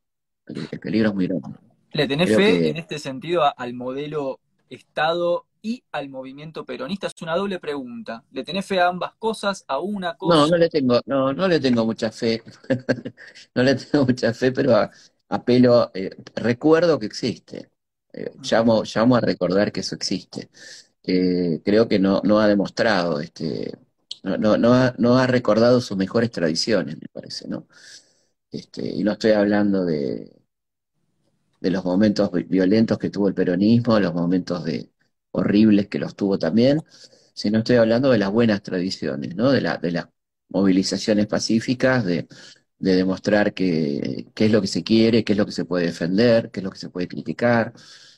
Speaker 2: El, peligro es muy grande.
Speaker 1: ¿Le tenés fe en este sentido al modelo Estado y al movimiento peronista? Es una doble pregunta. ¿Le tenés fe a ambas cosas, a una cosa?
Speaker 2: No, no le tengo, no, no le tengo mucha fe. (laughs) no le tengo mucha fe, pero apelo, eh, recuerdo que existe, eh, llamo, llamo a recordar que eso existe. Eh, creo que no, no ha demostrado, este, no, no, no ha, no ha recordado sus mejores tradiciones, me parece, ¿no? Este, y no estoy hablando de, de los momentos violentos que tuvo el peronismo, los momentos de, horribles que los tuvo también, sino estoy hablando de las buenas tradiciones, ¿no? De la, de las movilizaciones pacíficas, de, de demostrar que, qué es lo que se quiere, qué es lo que se puede defender, qué es lo que se puede criticar,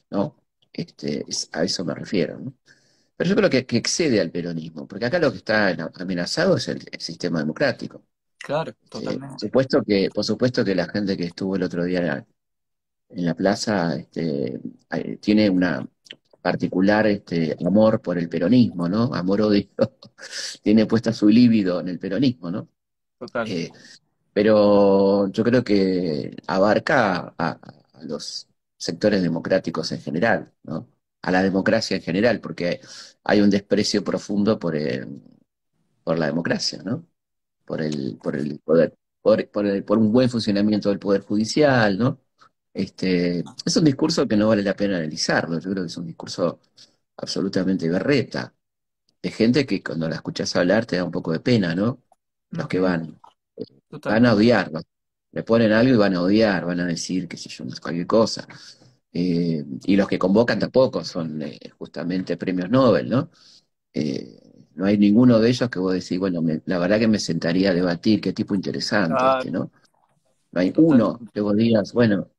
Speaker 2: ¿no? Este, es- a eso me refiero, ¿no? Pero yo creo que, que excede al peronismo, porque acá lo que está amenazado es el, el sistema democrático.
Speaker 1: Claro,
Speaker 2: Eh, por
Speaker 1: totalmente.
Speaker 2: supuesto que, por supuesto que la gente que estuvo el otro día en la, en la plaza este, eh, tiene una particular este, amor por el peronismo, ¿no? Amor-odio. (laughs) Tiene puesta su libido en el peronismo, ¿no?
Speaker 1: Total.
Speaker 2: Eh, pero yo creo que abarca a, a los sectores democráticos en general, ¿no? A la democracia en general, porque hay un desprecio profundo por, el- por la democracia, ¿no? Por el, por el poder, por, por el- por un buen funcionamiento del poder judicial, ¿no? Este, es un discurso que no vale la pena analizarlo, yo creo que es un discurso absolutamente berreta, de gente que cuando la escuchas hablar te da un poco de pena, ¿no? Los que van. Van a odiar. Le ponen algo y van a odiar, van a decir, qué sé yo, cualquier cosa. Eh, y los que convocan tampoco son eh, justamente premios Nobel, ¿no? Eh, no hay ninguno de ellos que vos decís, bueno, me- la verdad que me sentaría a debatir, qué tipo interesante este, ¿no? No hay uno
Speaker 1: totalmente.
Speaker 2: que vos digas, bueno,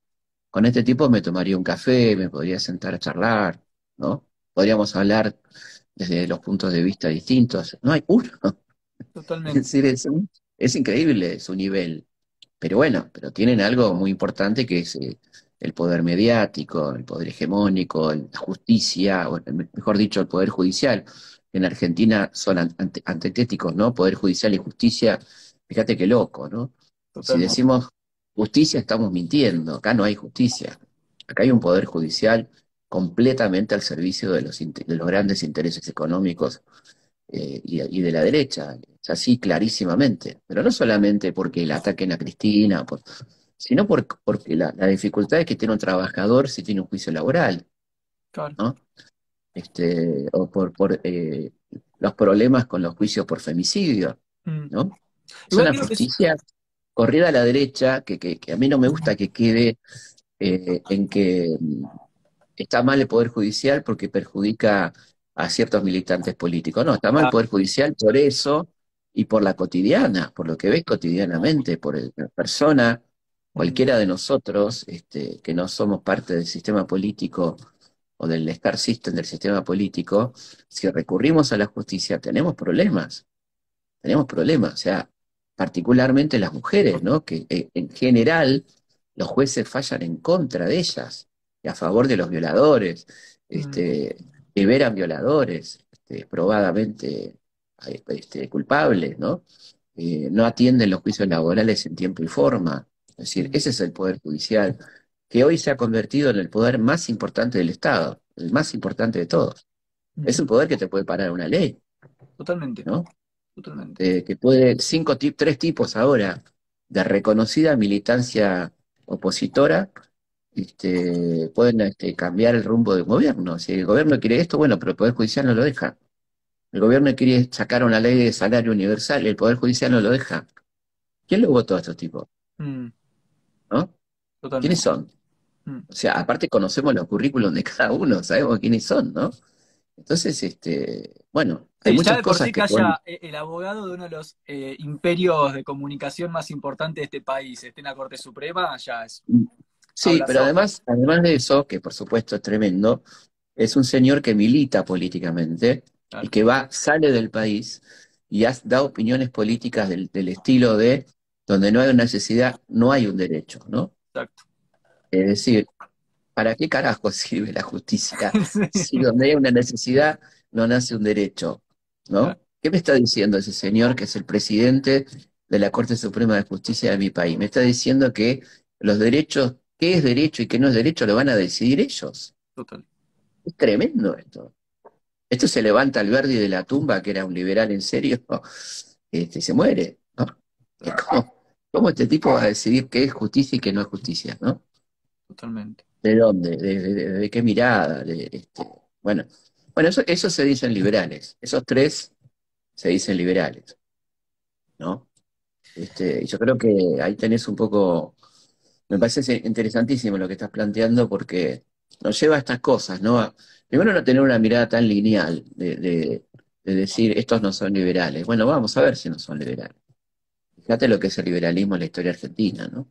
Speaker 2: con este tipo me tomaría un café, me podría sentar a charlar, ¿no? Podríamos hablar desde los puntos de vista distintos. No hay uno. Es (laughs)
Speaker 1: Totalmente.
Speaker 2: decir, es, un- es increíble su nivel. Pero bueno, pero tienen algo muy importante que es eh, el poder mediático, el poder hegemónico, la justicia, o mejor dicho, el poder judicial. En Argentina son an- ante- antitéticos, ¿no? Poder judicial y justicia. Fíjate qué loco, ¿no? Si
Speaker 1: Totalmente.
Speaker 2: decimos justicia, estamos mintiendo. Acá no hay justicia. Acá hay un poder judicial completamente al servicio de los, de los grandes intereses económicos eh, y, y de la derecha. Es así clarísimamente. Pero no solamente porque le ataquen a Cristina, por- sino por- porque la, la dificultad es que tiene un trabajador si tiene un juicio laboral,
Speaker 1: Claro.
Speaker 2: ¿no? Este, o por, por eh, los problemas con los juicios por femicidio,
Speaker 1: Mm.
Speaker 2: ¿no? Es
Speaker 1: Igual
Speaker 2: una
Speaker 1: creo que es,
Speaker 2: justicia corrida a la derecha que, que- que a mí no me gusta que quede eh, en que mm, está mal el Poder Judicial porque perjudica a ciertos militantes políticos. No, está mal el
Speaker 1: ah,
Speaker 2: Poder Judicial por eso y por la cotidiana, por lo que ves cotidianamente, por la persona, cualquiera de nosotros, este, que no somos parte del sistema político o del Star System del sistema político, si recurrimos a la justicia tenemos problemas, tenemos problemas, o sea, particularmente las mujeres, ¿no? Que eh, en general los jueces fallan en contra de ellas y a favor de los violadores,
Speaker 1: mm,
Speaker 2: este, liberan violadores, este, probadamente eh, este, culpables, ¿no? Eh, no atienden los juicios laborales en tiempo y forma. Es decir,
Speaker 1: mm,
Speaker 2: ese es el poder judicial, que hoy se ha convertido en el poder más importante del Estado, el más importante de todos. Es
Speaker 1: mm.
Speaker 2: un poder que te puede parar una ley,
Speaker 1: Totalmente.
Speaker 2: ¿no?
Speaker 1: Totalmente.
Speaker 2: Eh, que puede, cinco, tres tipos ahora de reconocida militancia opositora, este, pueden este, cambiar el rumbo del gobierno. Si el gobierno quiere esto, bueno, pero el Poder Judicial no lo deja. El gobierno quiere sacar una ley de salario universal, el Poder Judicial no lo deja. ¿Quién lo votó a estos tipos?
Speaker 1: Mm,
Speaker 2: ¿No? ¿Quiénes son?
Speaker 1: Mm.
Speaker 2: O sea, aparte conocemos los currículums de cada uno, sabemos quiénes son, ¿no? Entonces, este, bueno, hay
Speaker 1: Sí, ya
Speaker 2: muchas
Speaker 1: de por
Speaker 2: cosas
Speaker 1: sí
Speaker 2: que
Speaker 1: que
Speaker 2: pueden...
Speaker 1: haya eh, el abogado de uno de los eh, imperios de comunicación más importantes de este país esté en la Corte Suprema, ya es,
Speaker 2: Sí, pero además, además de eso, que por supuesto es tremendo, es un señor que milita políticamente y
Speaker 1: Claro.
Speaker 2: que va, sale del país y has- da opiniones políticas del, del estilo de donde no hay una necesidad, no hay un derecho, ¿no?
Speaker 1: Exacto.
Speaker 2: Es decir, ¿para qué carajo sirve la justicia (laughs) si donde hay una necesidad no nace un derecho, ¿no? ¿Qué me está diciendo ese señor que es el presidente de la Corte Suprema de Justicia de mi país? Me está diciendo que los derechos, qué es derecho y qué no es derecho, lo van a decidir ellos.
Speaker 1: Total.
Speaker 2: Es tremendo esto. Esto se levanta Alberdi de la tumba, que era un liberal en serio, (laughs) este, y se muere, ¿no? Como, ¿cómo este tipo va a decidir qué es justicia y qué no es justicia, ¿no?
Speaker 1: Totalmente.
Speaker 2: ¿De dónde? ¿De, qué mirada? Este, bueno, bueno eso, eso se dicen liberales. Esos tres se dicen liberales. ¿No? Este, yo creo que ahí tenés un poco. Me parece interesantísimo lo que estás planteando porque nos lleva a estas cosas, ¿no? primero, no tener una mirada tan lineal de, decir estos no son liberales. Bueno, vamos a ver si no son liberales. Fíjate lo que es el liberalismo en la historia argentina, ¿no?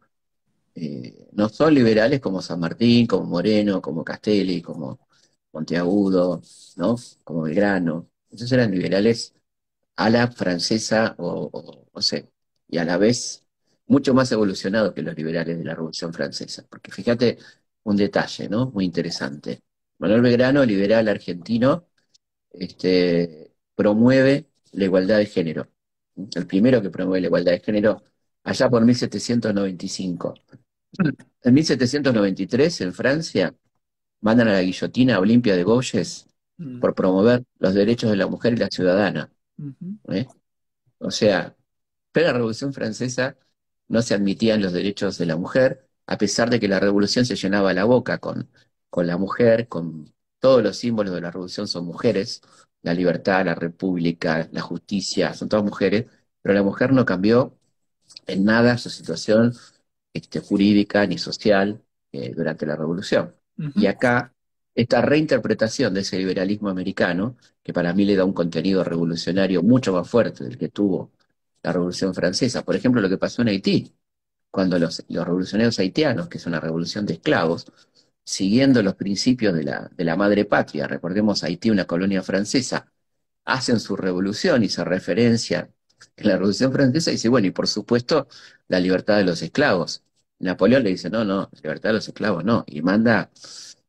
Speaker 2: Eh, no son liberales como San Martín, como Moreno, como Castelli, como Monteagudo, ¿no? Como Belgrano. Esos eran liberales a la francesa o, sé, y a la vez mucho más evolucionados que los liberales de la Revolución Francesa. Porque fíjate un detalle, ¿no? Muy interesante. Manuel Belgrano, liberal argentino, este, promueve la igualdad de género. El primero que promueve la igualdad de género allá por 1795. En 1793, en Francia, mandan a la guillotina a Olimpia de Gouges mm. por promover los derechos de la mujer y la ciudadana. ¿Eh? O sea, pero la Revolución Francesa no se admitían los derechos de la mujer, a pesar de que la Revolución se llenaba la boca con, con la mujer, con todos los símbolos de la Revolución son mujeres, la libertad, la república, la justicia, son todas mujeres, pero la mujer no cambió en nada su situación este, jurídica ni social eh, durante la Revolución. Y acá, esta reinterpretación de ese liberalismo americano, que para mí le da un contenido revolucionario mucho más fuerte del que tuvo la Revolución Francesa, por ejemplo, lo que pasó en Haití, cuando los, revolucionarios haitianos, que es una revolución de esclavos, siguiendo los principios de la, de la madre patria, recordemos Haití, una colonia francesa, hacen su revolución y se referencia en la Revolución Francesa dice, bueno, y por supuesto la libertad de los esclavos. Napoleón le dice, no, no, libertad de los esclavos no, y manda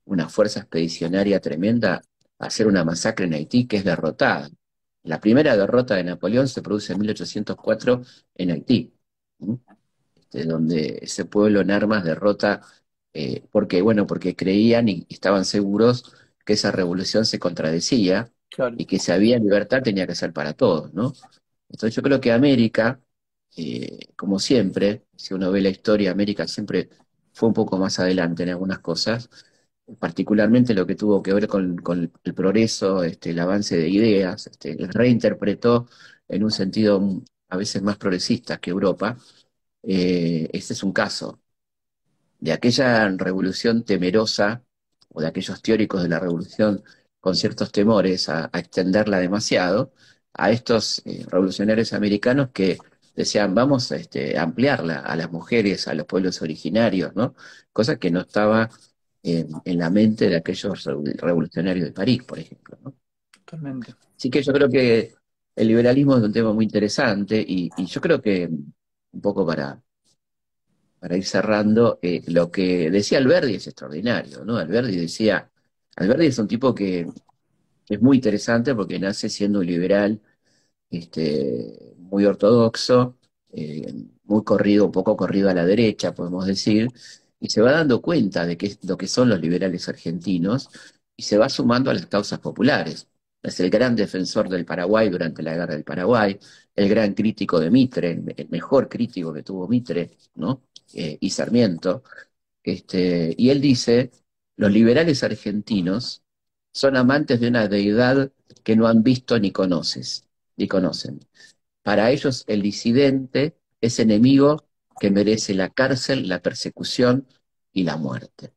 Speaker 2: una fuerza expedicionaria tremenda a hacer una masacre en Haití que es derrotada. La primera derrota de Napoleón se produce en 1804 en Haití, este, donde ese pueblo en armas derrota, eh, porque, bueno, porque creían y estaban seguros que esa revolución se contradecía y que si había libertad tenía que ser para todos, ¿no? Entonces yo creo que América, eh, como siempre, si uno ve la historia, América siempre fue un poco más adelante en algunas cosas, particularmente lo que tuvo que ver con, el progreso, este, el avance de ideas, este, reinterpretó en un sentido a veces más progresista que Europa. Eh, este es un caso de aquella revolución temerosa o de aquellos teóricos de la revolución con ciertos temores a extenderla demasiado, a estos eh, revolucionarios americanos que decían, vamos este, a ampliarla a las mujeres, a los pueblos originarios, ¿no? Cosa que no estaba en, la mente de aquellos revolucionarios de París, por ejemplo, ¿no?
Speaker 1: Totalmente.
Speaker 2: Así que yo creo que el liberalismo es un tema muy interesante y, yo creo que, un poco para, para ir cerrando, eh, lo que decía Alberdi es extraordinario, ¿no? Alberdi decía, Alberdi es un tipo que es muy interesante porque nace siendo un liberal este, muy ortodoxo, eh, muy corrido, un poco corrido a la derecha, podemos decir, y se va dando cuenta de qué lo que son los liberales argentinos y se va sumando a las causas populares. Es el gran defensor del Paraguay durante la guerra del Paraguay, el gran crítico de Mitre, el mejor crítico que tuvo Mitre, ¿no? Eh, y Sarmiento. Este, y él dice, los liberales argentinos son amantes de una deidad que no han visto ni conoces, ni conocen. Para ellos el disidente es enemigo que merece la cárcel, la persecución y la muerte.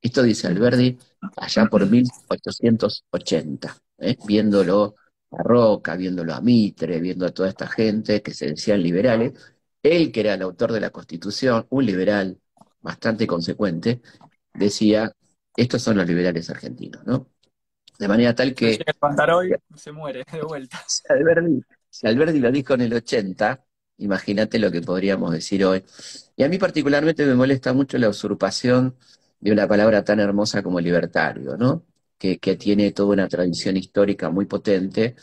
Speaker 2: Esto dice Alberdi allá por 1880, ¿eh? viéndolo a Roca, viéndolo a Mitre, viendo a toda esta gente que se decían liberales. Él, que era el autor de la Constitución, un liberal bastante consecuente, decía, estos son los liberales argentinos, ¿no? De manera tal que...
Speaker 1: hoy, se muere de vuelta.
Speaker 2: Si Alberti, lo dijo en el 80, imagínate lo que podríamos decir hoy. Y a mí particularmente me molesta mucho la usurpación de una palabra tan hermosa como libertario, ¿no? Que, tiene toda una tradición histórica muy potente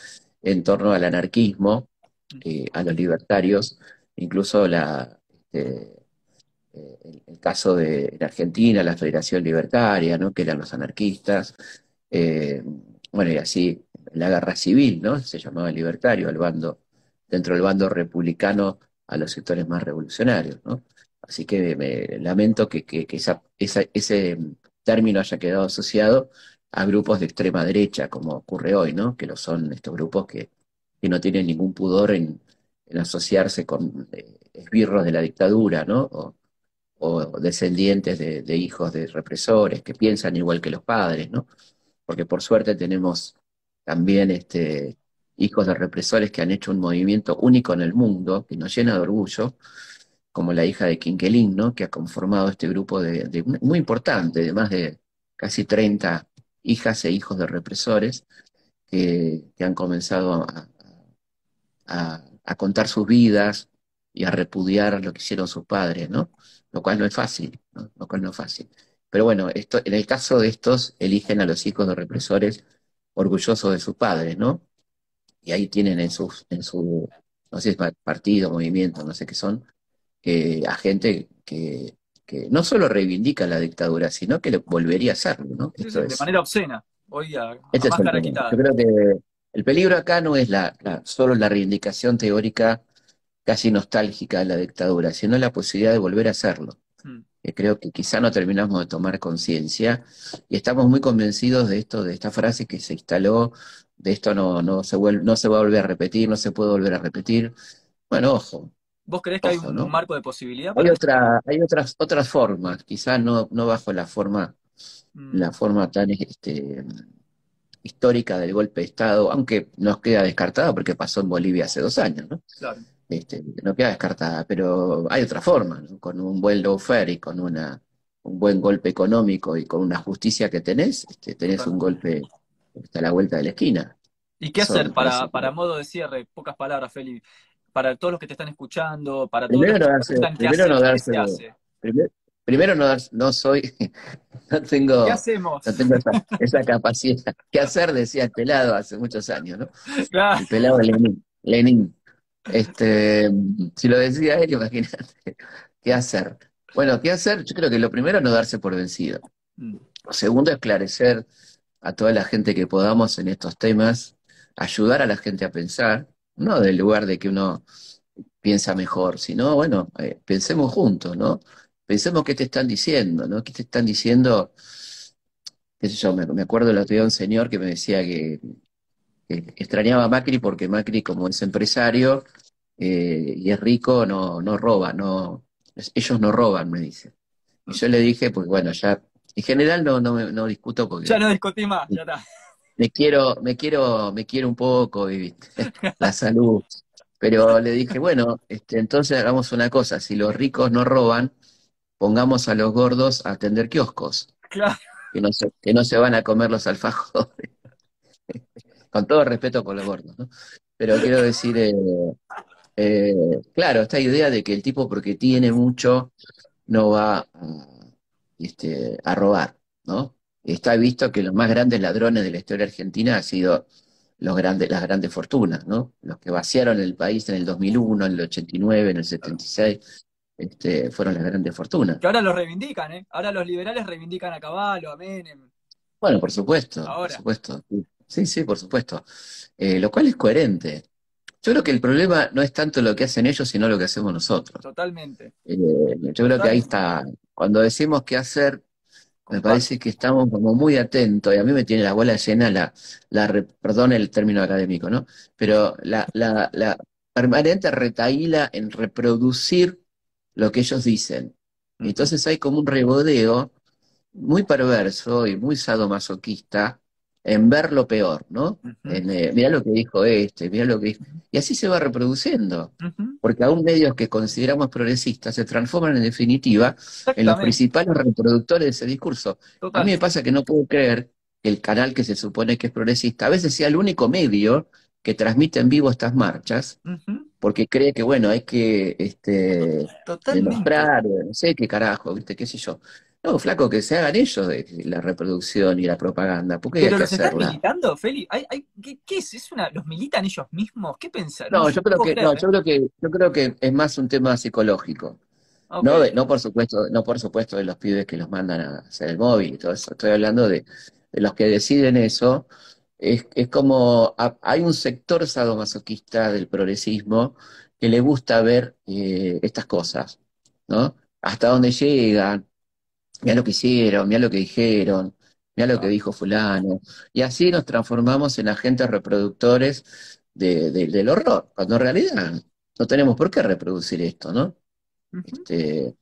Speaker 2: en torno al anarquismo, eh, a los libertarios, incluso este, eh, el, caso de en Argentina, la Federación Libertaria, ¿no? que eran los anarquistas, eh, bueno, y así la guerra civil, ¿no? Se llamaba libertario, al bando, dentro del bando republicano, a los sectores más revolucionarios, ¿no? Así que me lamento que, ese término haya quedado asociado a grupos de extrema derecha, como ocurre hoy, ¿no? Que lo son estos grupos que, que no tienen ningún pudor en, asociarse con eh, esbirros de la dictadura, ¿no? O, o descendientes de, de hijos de represores que piensan igual que los padres, ¿no? Porque por suerte tenemos también este, hijos de represores que han hecho un movimiento único en el mundo, que nos llena de orgullo, como la hija de Quinquelín. Que ha conformado este grupo de, muy importante, de más de casi 30 hijas e hijos de represores que, han comenzado a contar sus vidas y a repudiar lo que hicieron sus padres, ¿no? Lo cual no es fácil, ¿no? Lo cual no es fácil. Pero bueno, esto, en el caso de estos, eligen a los hijos de represores orgullosos de sus padres, ¿no? Y ahí tienen en sus, en su, no sé si es partido, movimiento, no sé qué son, eh, a gente que, que no solo reivindica la dictadura, sino que lo volvería a hacerlo, ¿no? Esto
Speaker 1: de
Speaker 2: es,
Speaker 1: manera obscena. Hoy a, a
Speaker 2: este es el. Yo creo que el peligro acá no es la, la- solo la reivindicación teórica casi nostálgica de la dictadura, sino la posibilidad de volver a hacerlo. Que creo que quizá no terminamos de tomar conciencia y estamos muy convencidos de esto, de esta frase que se instaló, de esto no, no se vuelve, no se va a volver a repetir, no se puede volver a repetir. Bueno, ojo,
Speaker 1: ¿Vos creés que hay un, marco de posibilidad
Speaker 2: Hay otra, hay otras, otras formas, quizás no, no bajo la forma,
Speaker 1: Mm,
Speaker 2: la forma tan este, histórica del golpe de Estado, aunque nos queda descartada porque pasó en Bolivia hace dos años, ¿no?
Speaker 1: claro.
Speaker 2: Este, no queda descartada, pero hay otra forma, ¿no? Con un buen lawfare y con una, un buen golpe económico y con una justicia que tenés, este, tenés un golpe que está a la vuelta de la esquina.
Speaker 1: ¿Y qué hacer para, para modo de cierre? Pocas palabras, Feli. Para todos los que te están escuchando, para todos
Speaker 2: Primero
Speaker 1: los que
Speaker 2: no darse,
Speaker 1: qué
Speaker 2: primero no
Speaker 1: hacer, ¿qué se
Speaker 2: darse,
Speaker 1: hace?
Speaker 2: primero, primero no, no soy, (laughs) no tengo,
Speaker 1: ¿Qué hacemos?
Speaker 2: no tengo esa, esa capacidad. ¿Qué hacer? Decía el pelado hace muchos años, ¿no? (laughs)
Speaker 1: Claro.
Speaker 2: El pelado Lenin. Lenin. Este, si lo decía él, (laughs) imagínate. ¿Qué hacer? Bueno, ¿qué hacer? Yo creo que lo primero es no darse por vencido.
Speaker 1: Mm,
Speaker 2: Lo segundo, esclarecer a toda la gente que podamos en estos temas, ayudar a la gente a pensar, no del lugar de que uno piensa mejor, sino, bueno, eh, pensemos juntos, ¿no? Pensemos qué te están diciendo, ¿no? ¿Qué te están diciendo? qué sé yo, me, me acuerdo el otro día un señor que me decía que, que extrañaba a Macri porque Macri, como es empresario eh, y es rico, no, no roba, no, ellos no roban, me dice. Y yo le dije, pues bueno, ya, en general no, no, no discuto porque
Speaker 1: Ya no discutí más, ya está.
Speaker 2: me quiero, me quiero, me quiero un poco y (laughs) la salud. Pero le dije, bueno, este, entonces hagamos una cosa, si los ricos no roban, pongamos a los gordos a atender kioscos,
Speaker 1: Claro.
Speaker 2: que no se, que no se van a comer los alfajores. (laughs) Con todo respeto por los gordos, ¿no? Pero quiero decir, eh, eh, claro, esta idea de que el tipo porque tiene mucho no va a, este, a robar, ¿no? Está visto que los más grandes ladrones de la historia argentina han sido los grandes, las grandes fortunas, ¿no? Los que vaciaron el país en el 2001, en el 89, en el 76, este, fueron las grandes fortunas.
Speaker 1: Que ahora los reivindican, ¿eh? Ahora los liberales reivindican a Caballo, a Menem.
Speaker 2: Bueno, por supuesto, por supuesto. Sí, sí, por supuesto. Eh, lo cual es coherente. Yo creo que el problema no es tanto lo que hacen ellos, sino lo que hacemos nosotros.
Speaker 1: Totalmente.
Speaker 2: Eh, yo creo que ahí está. Cuando decimos qué hacer, me parece que estamos como muy atentos, y a mí me tiene la bola llena la, la perdón el término académico, ¿no? Pero la, la, la permanente retaíla en reproducir lo que ellos dicen. Entonces hay como un regodeo muy perverso y muy sadomasoquista en ver lo peor, ¿no?
Speaker 1: Ujú,
Speaker 2: En, eh, mirá lo que dijo este, mirá lo que dijo. Y así se va reproduciendo, porque aún medios que consideramos progresistas se transforman en definitiva en los principales reproductores de ese discurso. A mí me pasa que no puedo creer que el canal que se supone que es progresista a veces sea el único medio que transmite en vivo estas marchas, porque cree que, bueno, hay que este, demostrar, no sé qué carajo, ¿viste? ¿Qué sé yo? No, flaco, que se hagan ellos de la reproducción y la propaganda, porque hay
Speaker 1: Pero
Speaker 2: que
Speaker 1: los están militando, Feli. ¿Hay, hay, qué, qué es? ¿Es una, ¿Los militan ellos mismos? ¿Qué pensan?
Speaker 2: No, yo creo que,
Speaker 1: creer,
Speaker 2: no,
Speaker 1: ¿eh?
Speaker 2: yo creo que, yo creo que es más un tema psicológico. No, de- no por supuesto, no por supuesto de los pibes que los mandan a hacer el móvil y todo eso. Estoy hablando de, de los que deciden eso. Es, es como ha- hay un sector sadomasoquista del progresismo que le gusta ver eh, estas cosas, ¿no? hasta dónde llegan, mira lo que hicieron, mira lo que dijeron, mira lo que dijo fulano. Y así nos transformamos en agentes reproductores de- de- del horror, cuando en realidad no tenemos por qué reproducir esto, ¿no? Este,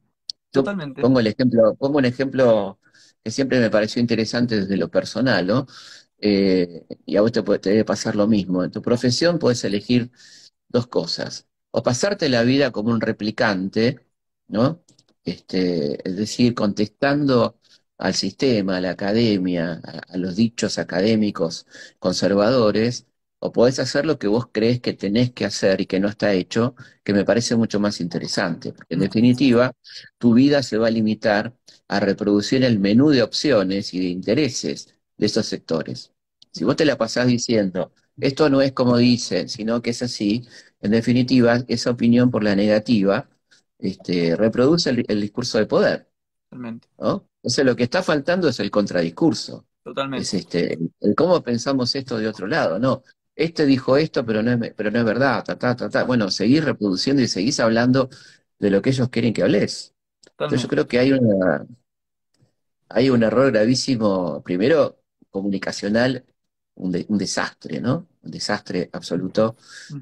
Speaker 1: Totalmente.
Speaker 2: pongo el ejemplo, pongo un ejemplo que siempre me pareció interesante desde lo personal, ¿no? Eh, y a vos te, puede, te debe pasar lo mismo. En tu profesión puedes elegir dos cosas. O pasarte la vida como un replicante, ¿no? Este, es decir, contestando al sistema, a la academia, a, a los dichos académicos conservadores, o podés hacer lo que vos crees que tenés que hacer y que no está hecho, que me parece mucho más interesante, porque en
Speaker 1: Ujú,
Speaker 2: definitiva tu vida se va a limitar a reproducir el menú de opciones y de intereses de esos sectores. Si vos te la pasás diciendo, esto no es como dicen, sino que es así, en definitiva, esa opinión por la negativa, este, reproduce el, el discurso de poder,
Speaker 1: Totalmente.
Speaker 2: ¿no? Entonces lo que está faltando es el contradiscurso, es
Speaker 1: Totalmente.
Speaker 2: este, el, el cómo pensamos esto de otro lado, ¿no? Este dijo esto, pero no es, pero no es verdad, ta, ta, ta, ta. Bueno, seguís reproduciendo y seguís hablando de lo que ellos quieren que hables. Entonces yo creo que hay una, hay un error gravísimo, primero comunicacional, un, de- un desastre, ¿no? Un desastre absoluto,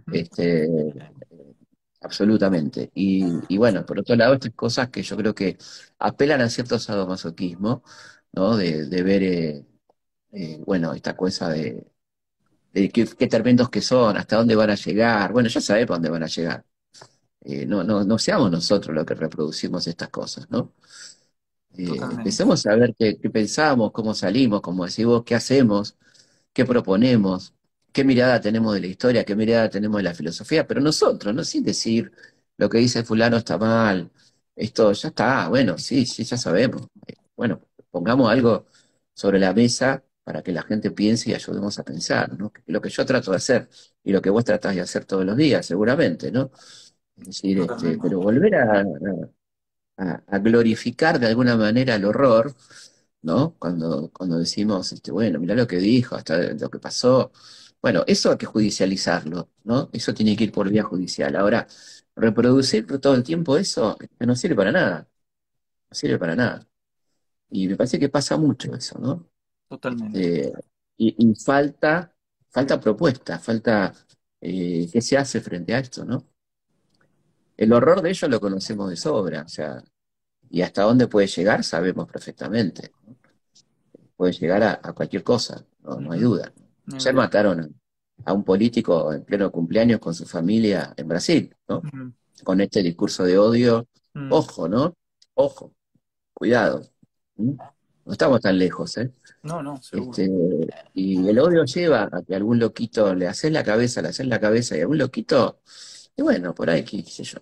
Speaker 2: este, absolutamente. Y, y bueno, por otro lado, estas cosas que yo creo que apelan a cierto sadomasoquismo, ¿no? De, de ver, eh, eh, bueno, esta cosa de, de qué, qué tremendos que son, hasta dónde van a llegar. Bueno, ya sabemos dónde van a llegar. Eh, no, no, no seamos nosotros los que reproducimos estas cosas, ¿no? Eh, empecemos a ver qué, qué pensamos, cómo salimos, como decís vos, qué hacemos, qué proponemos, qué mirada tenemos de la historia, qué mirada tenemos de la filosofía, pero nosotros, no sin decir lo que dice fulano está mal, esto ya está, bueno, sí, sí, ya sabemos. Eh, Bueno, pongamos algo sobre la mesa para que la gente piense y ayudemos a pensar, ¿no? Lo que yo trato de hacer y lo que vos tratás de hacer todos los días, seguramente, ¿no? Es decir, este, pero volver a, a- a glorificar de alguna manera el horror, ¿no? Cuando, cuando decimos, este, bueno, mirá lo que dijo, hasta lo que pasó. Bueno, eso hay que judicializarlo, ¿no? Eso tiene que ir por vía judicial. Ahora, reproducir todo el tiempo eso eh, no sirve para nada, no sirve para nada. Y me parece que pasa mucho eso, ¿no?
Speaker 1: Totalmente.
Speaker 2: Este, y, y falta, falta propuesta, falta eh, qué se hace frente a esto, ¿no? El horror de ello lo conocemos de sobra, o sea, y hasta dónde puede llegar sabemos perfectamente. ¿no? Puede llegar a, a cualquier cosa, no, no hay duda. Ayer
Speaker 1: hablar.
Speaker 2: mataron a un político en pleno cumpleaños con su familia en Brasil, ¿no? Con este discurso de odio.
Speaker 1: mm,
Speaker 2: Ojo, ¿no? Ojo, cuidado. ¿Mm? No estamos tan lejos, ¿eh?
Speaker 1: No, no, seguro.
Speaker 2: Este, y el odio lleva a que algún loquito le haces la cabeza, le haces la cabeza y algún loquito, y bueno, por ahí, qué, qué sé yo.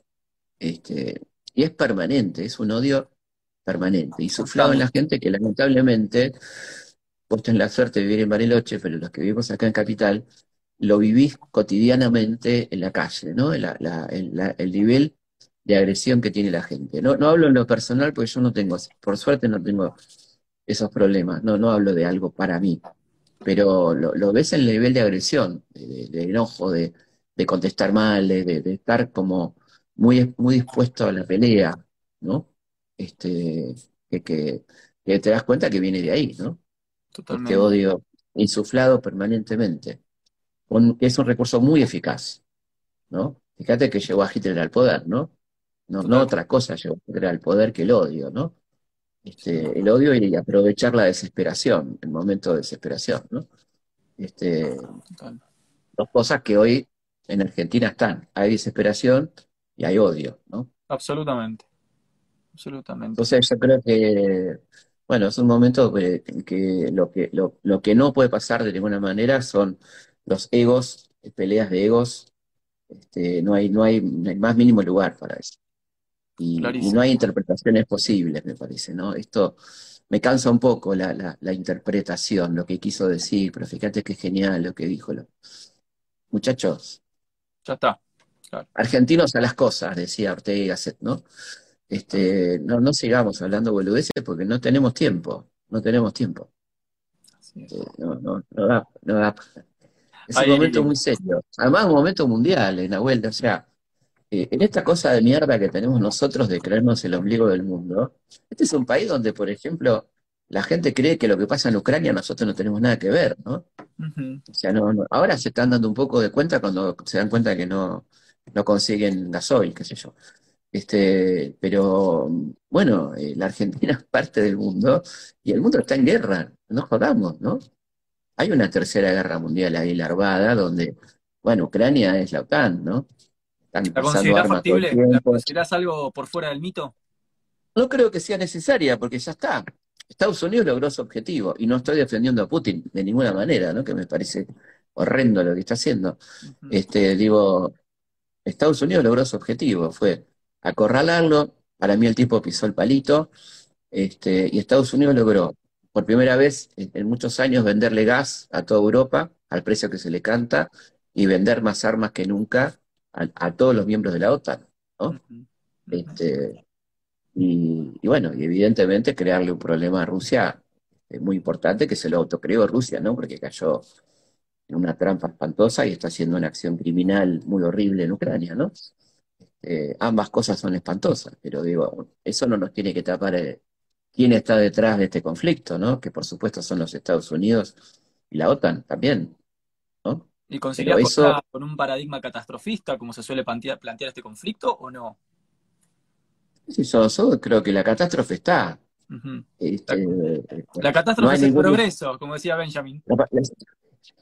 Speaker 2: Este, y es permanente, es un odio permanente, y suflado en la gente que lamentablemente, vos tenés la suerte de vivir en Bariloche, pero los que vivimos acá en Capital, lo vivís cotidianamente en la calle, ¿no? El, nivel de agresión que tiene la gente. No, hablo en lo personal porque yo no tengo, por suerte no tengo esos problemas, no, no hablo de algo para mí, pero lo, ves en el nivel de agresión, de, enojo, de, de contestar mal, de, estar como muy, dispuesto a la pelea, ¿no? Este, que, que te das cuenta que viene de ahí, ¿no? Este
Speaker 1: Totalmente.
Speaker 2: odio insuflado permanentemente, un- que es un recurso muy eficaz, ¿no? Fíjate que llevó a Hitler al poder, ¿no? No, no otra cosa llevó a Hitler al poder que el odio, ¿no? Este, el odio y aprovechar la desesperación, el momento de desesperación, ¿no? Este,
Speaker 1: Total.
Speaker 2: dos cosas que hoy en Argentina están. Hay desesperación y hay odio, ¿no?
Speaker 1: Absolutamente. Absolutamente.
Speaker 2: Entonces yo creo que, bueno, es un momento que, que lo que lo, lo que no puede pasar de ninguna manera son los egos, peleas de egos. Este, no hay, no hay, no hay más mínimo lugar para eso. Y, y no hay interpretaciones posibles, me parece, ¿no? Esto me cansa un poco la, la, la interpretación, lo que quiso decir, pero fíjate qué genial lo que dijo. Lo- Muchachos,
Speaker 1: Ya está. Claro.
Speaker 2: argentinos a las cosas, decía Ortega y Gasset, ¿no? Este, no, no sigamos hablando boludeces porque no tenemos tiempo, no tenemos tiempo. Eh, no, no, no da, no da. Es un momento muy serio. Además, un momento mundial, eh, Nahuel, o sea, eh, en esta cosa de mierda que tenemos nosotros de creernos el ombligo del mundo, este es un país donde, por ejemplo, la gente cree que lo que pasa en Ucrania nosotros no tenemos nada que ver, ¿no? O sea, no, no- ahora se están dando un poco de cuenta cuando se dan cuenta que no, no consiguen gasoil, qué sé yo. Este, pero bueno, eh, la Argentina es parte del mundo y el mundo está en guerra, no jodamos, ¿no? Hay una tercera guerra mundial ahí larvada donde, bueno, Ucrania es la OTAN, ¿no? Están
Speaker 1: ¿La considerás factible? ¿La considerás algo por fuera del mito?
Speaker 2: No creo que sea necesaria porque ya está. Estados Unidos logró su objetivo y no estoy defendiendo a Putin de ninguna manera, ¿no? Que me parece horrendo lo que está haciendo. Este, digo, Estados Unidos logró su objetivo, fue acorralarlo. Para mí el tipo pisó el palito, este, y Estados Unidos logró por primera vez en, muchos años venderle gas a toda Europa al precio que se le canta y vender más armas que nunca a, a todos los miembros de la OTAN, ¿no? Este, y, y bueno, y evidentemente crearle un problema a Rusia es muy importante, que se lo autocreó Rusia, ¿no? Porque cayó en una trampa espantosa y está haciendo una acción criminal muy horrible en Ucrania, ¿no? Eh, ambas cosas son espantosas, pero digo, eso no nos tiene que tapar eh, quién está detrás de este conflicto, ¿no? Que por supuesto son los Estados Unidos y la OTAN también, ¿no?
Speaker 1: ¿Y
Speaker 2: Pero
Speaker 1: conciliás con,
Speaker 2: eso,
Speaker 1: con un paradigma catastrofista, como se suele plantear, plantear este conflicto, o no?
Speaker 2: sí, yo, yo creo que la catástrofe está.
Speaker 1: La,
Speaker 2: Este,
Speaker 1: la
Speaker 2: no
Speaker 1: catástrofe es el progreso, como decía Benjamin.
Speaker 2: La,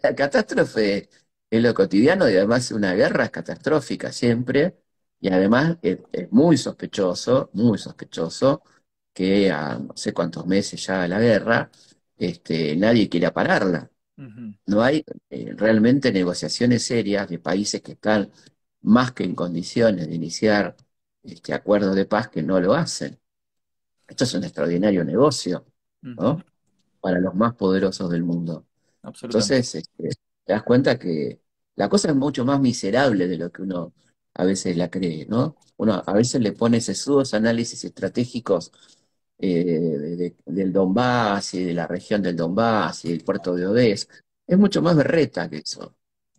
Speaker 2: la catástrofe es lo cotidiano y además una guerra es catastrófica siempre y además es, es muy sospechoso, muy sospechoso que a no sé cuántos meses ya de la guerra, este, nadie quiera pararla. No hay eh, realmente negociaciones serias de países que están más que en condiciones de iniciar este acuerdos de paz que no lo hacen. Esto es un extraordinario negocio. ¿no? Para los más poderosos del mundo. Entonces, este, te das cuenta que la cosa es mucho más miserable de lo que uno a veces la cree, ¿no? Uno a veces le pone sesudos análisis estratégicos eh, de- de- del Donbass y de la región del Donbass y del puerto de Odessa. Es mucho más berreta que eso.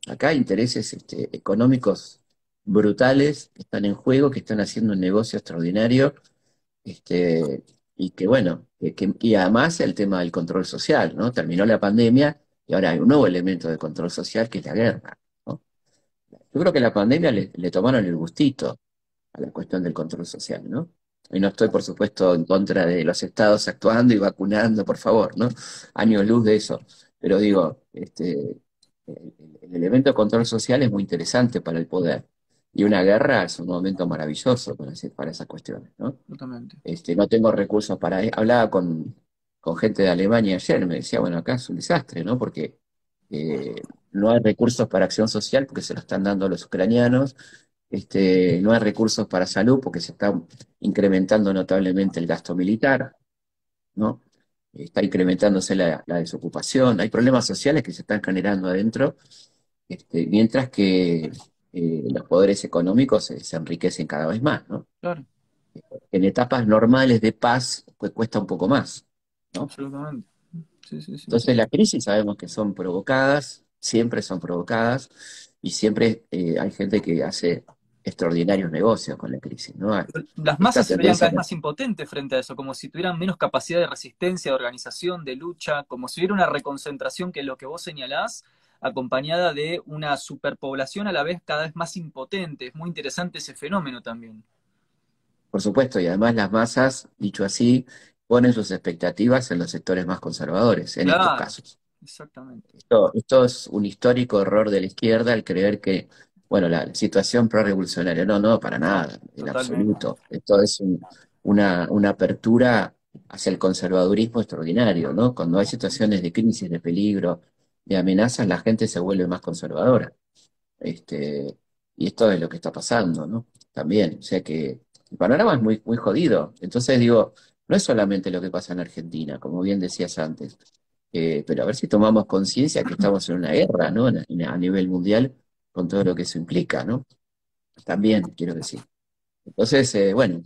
Speaker 2: Acá hay intereses este, económicos brutales que están en juego, que están haciendo un negocio extraordinario, este, y que bueno, y además el tema del control social, ¿no? Terminó la pandemia y ahora hay un nuevo elemento de control social que es la guerra. Yo creo que la pandemia le, le tomaron el gustito a la cuestión del control social, ¿no? Y no estoy, por supuesto, en contra de los estados actuando y vacunando, por favor, ¿no? Años luz de eso. Pero digo, este, el, el elemento de control social es muy interesante para el poder. Y una guerra es un momento maravilloso para, esas cuestiones, ¿no?
Speaker 1: Absolutamente.
Speaker 2: Este, no tengo recursos para... Hablaba con, con gente de Alemania ayer, me decía, bueno, acá es un desastre, ¿no? Porque eh, no hay recursos para acción social porque se lo están dando a los ucranianos, este, no hay recursos para salud porque se está incrementando notablemente el gasto militar, ¿no? Está incrementándose la, la desocupación, hay problemas sociales que se están generando adentro, este, mientras que eh, los poderes económicos se, se enriquecen cada vez más, ¿no?
Speaker 1: Claro,
Speaker 2: En etapas normales de paz, pues cuesta un poco más, ¿no?
Speaker 1: absolutamente. Sí, sí, sí.
Speaker 2: Entonces las crisis sabemos que son provocadas, siempre son provocadas, y siempre eh, hay gente que hace extraordinarios negocios con la crisis, ¿no? Hay
Speaker 1: Las masas se verían
Speaker 2: tendencia
Speaker 1: cada vez más impotentes frente a eso, como si tuvieran menos capacidad de resistencia, de organización, de lucha, como si hubiera una reconcentración que es lo que vos señalás, acompañada de una superpoblación a la vez cada vez más impotente. Es muy interesante ese fenómeno también.
Speaker 2: Por supuesto, y además las masas, dicho así, ponen sus expectativas en los sectores más conservadores, en estos casos.
Speaker 1: Exactamente.
Speaker 2: Esto, esto es un histórico error de la izquierda al creer que, bueno, la situación pro-revolucionaria, no, no, para nada, en
Speaker 1: totalmente.
Speaker 2: absoluto. Esto es un- una, una apertura hacia el conservadurismo extraordinario, ¿no? Cuando hay situaciones de crisis, de peligro, de amenazas, la gente se vuelve más conservadora. Este, y esto es lo que está pasando, ¿no? También, o sea que el panorama es muy, muy jodido. Entonces digo, no es solamente lo que pasa en Argentina, como bien decías antes, eh, pero a ver si tomamos conciencia que estamos en una guerra, ¿no? A, nivel mundial, con todo lo que eso implica, ¿no? También, quiero decir. Entonces, eh, bueno,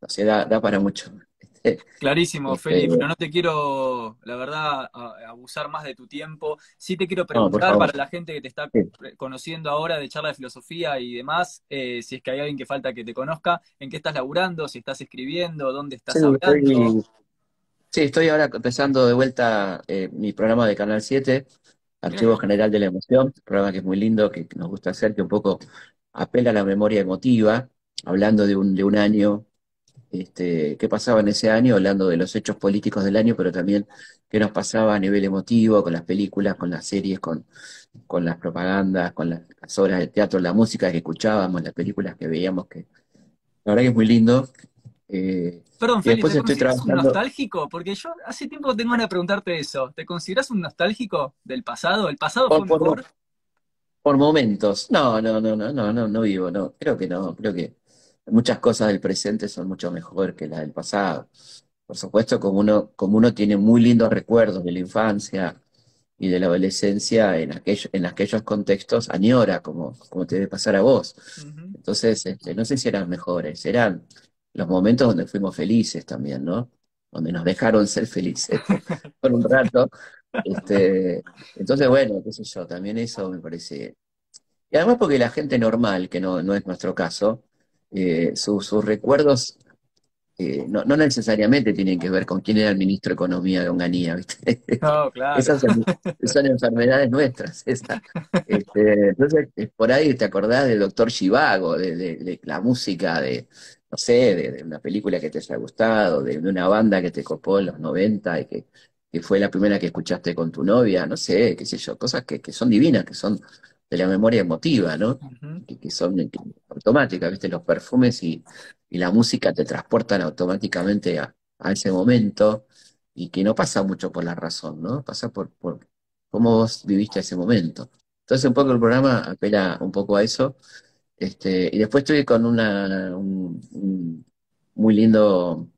Speaker 2: o sea, da, da para mucho. (laughs)
Speaker 1: Clarísimo,
Speaker 2: Este,
Speaker 1: Felipe, pero no te quiero, la verdad, abusar más de tu tiempo. Sí te quiero
Speaker 2: no,
Speaker 1: preguntar para la gente que te está
Speaker 2: Sí.
Speaker 1: conociendo ahora de charla de filosofía y demás, eh, si es que hay alguien que falta que te conozca, en qué estás laburando, si estás escribiendo, dónde estás
Speaker 2: Sí,
Speaker 1: hablando.
Speaker 2: estoy, sí, estoy ahora empezando de vuelta eh, mi programa de Canal 7, Archivo. General de la Emoción, un programa que es muy lindo, que, que nos gusta hacer, que un poco apela a la memoria emotiva, hablando de un, de un año, este, qué pasaba en ese año, hablando de los hechos políticos del año, pero también qué nos pasaba a nivel emotivo, con las películas, con las series, con, con las propagandas, con las, las obras de teatro, la música que escuchábamos, las películas que veíamos, que la verdad que es muy lindo. Eh,
Speaker 1: Perdón,
Speaker 2: después
Speaker 1: ¿te consideras un
Speaker 2: trabajando.
Speaker 1: nostálgico? Porque yo hace tiempo tengo ganas de preguntarte eso. ¿Te consideras un nostálgico del pasado? ¿El pasado fue
Speaker 2: Por, por,
Speaker 1: mejor?
Speaker 2: por momentos. No, no, no, no, no, no, no vivo, no. Creo que no. Creo que muchas cosas del presente son mucho mejor que las del pasado. Por supuesto, como uno, como uno tiene muy lindos recuerdos de la infancia y de la adolescencia en aquellos, en aquellos contextos, añora, como, como te debe pasar a vos. Entonces, este, no sé si eran mejores, eran los momentos donde fuimos felices también, ¿no? Donde nos dejaron ser felices (laughs) por un rato. Este, entonces, bueno, qué sé yo, también eso me parece. Y además porque la gente normal, que no, no es nuestro caso, eh, su- sus recuerdos eh, no, no necesariamente tienen que ver con quién era el ministro de Economía de Onganía, ¿viste? (laughs)
Speaker 1: No, claro.
Speaker 2: Esas son, son enfermedades nuestras. esa. Este, entonces, eh, por ahí te acordás del doctor de, de- de la música de, no sé, de, de una película que te haya gustado, de, de una banda que te copó en los 90 y que, que fue la primera que escuchaste con tu novia, no sé, qué sé yo, cosas que, que son divinas, que son de la memoria emotiva, ¿no?
Speaker 1: Ujú.
Speaker 2: Que, que son automáticas, ¿viste? Los perfumes y, y la música te transportan automáticamente a, a ese momento y que no pasa mucho por la razón, ¿no? Pasa por, por cómo vos viviste ese momento. Entonces un poco el programa apela un poco a eso. Este, y después estoy con una, un, un muy lindo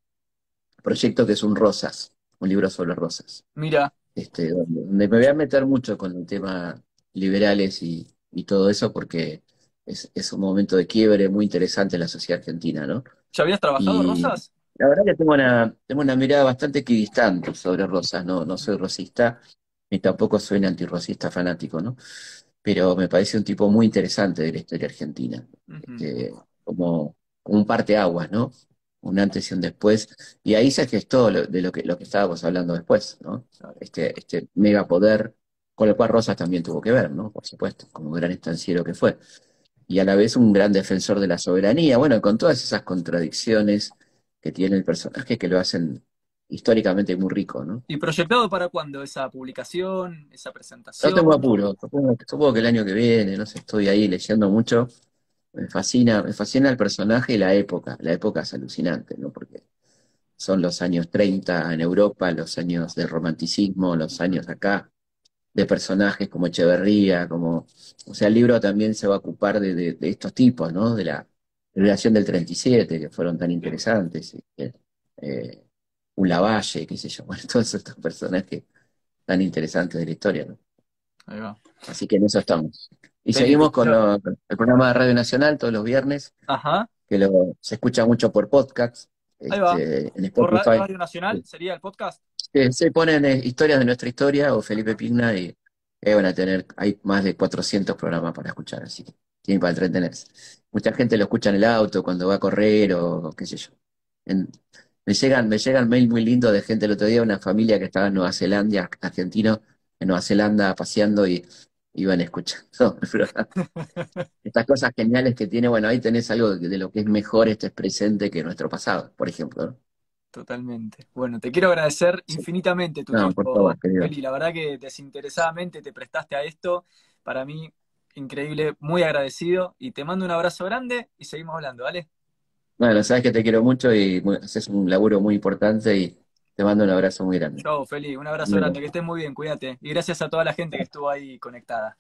Speaker 2: proyecto que es un Rosas, un libro sobre rosas,
Speaker 1: Mira,
Speaker 2: este, donde, me voy a meter mucho con el tema liberales y, y todo eso porque es, es un momento de quiebre muy interesante en la sociedad argentina, ¿no?
Speaker 1: ¿ya habías trabajado,
Speaker 2: Y
Speaker 1: Rosas?
Speaker 2: la verdad que tengo una, tengo una mirada bastante equidistante sobre Rosas, no, no soy rosista, ni tampoco soy un antirrosista fanático, ¿no? Pero me parece un tipo muy interesante de la historia argentina, este, como, como un parteaguas, ¿no? Un antes y un después. Y ahí se gestó lo- de lo que, lo que estábamos hablando después, ¿no? Este, este megapoder, con el cual Rosas también tuvo que ver, ¿no? Por supuesto, como gran estanciero que fue. Y a la vez un gran defensor de la soberanía, bueno, con todas esas contradicciones que tiene el personaje que lo hacen históricamente muy rico, ¿no?
Speaker 1: ¿Y proyectado para cuándo esa publicación, esa
Speaker 2: No
Speaker 1: presentación?
Speaker 2: tengo apuro, supongo, supongo que el año que viene, no sé, estoy ahí leyendo mucho. Me fascina, me fascina el personaje y la época. La época es alucinante, ¿no? Porque son los años 30 en Europa, los años del romanticismo, los años acá, de personajes como Echeverría, como. O sea, el libro también se va a ocupar de, de- de estos tipos, ¿no? De la relación del 37, que fueron tan interesantes. y que, eh, un Lavalle, qué sé yo, (laughs) bueno, todos estos personajes tan interesantes de la historia, ¿no?
Speaker 1: Ahí va.
Speaker 2: Así que en eso estamos. Y seguimos con el programa de Radio Nacional todos los viernes,
Speaker 1: Ajá,
Speaker 2: que lo, se escucha mucho por podcast,
Speaker 1: ahí va.
Speaker 2: este,
Speaker 1: ¿Por. Radio Nacional sería el podcast?
Speaker 2: Eh, se ponen eh, historias de nuestra historia o Felipe Pigna y eh, van a tener, hay más de 400 programas para escuchar, así que tienen para entretenerse. Mucha gente lo escucha en el auto cuando va a correr o qué sé yo. En- me llegan, me llegan mail muy lindo de gente el otro día, una familia que estaba en Nueva Zelanda, argentino, en Nueva Zelanda paseando y iban escuchando. (laughs) (laughs) Estas cosas geniales que tiene, bueno, ahí tenés algo de, de lo que es mejor este presente que nuestro pasado, por ejemplo, ¿no?
Speaker 1: Totalmente. Bueno, te quiero agradecer infinitamente tu
Speaker 2: No,
Speaker 1: tiempo,
Speaker 2: por favor.
Speaker 1: La verdad que desinteresadamente te prestaste a esto. Para mí, increíble, muy agradecido. Y te mando un abrazo grande y seguimos hablando, ¿vale?
Speaker 2: Bueno, sabes que te quiero mucho y muy- haces un laburo muy importante y te mando un abrazo muy grande.
Speaker 1: Chao, Feli. Un abrazo
Speaker 2: Bueno.
Speaker 1: grande. Que estés muy bien, cuídate. Y gracias a toda la gente que estuvo ahí conectada.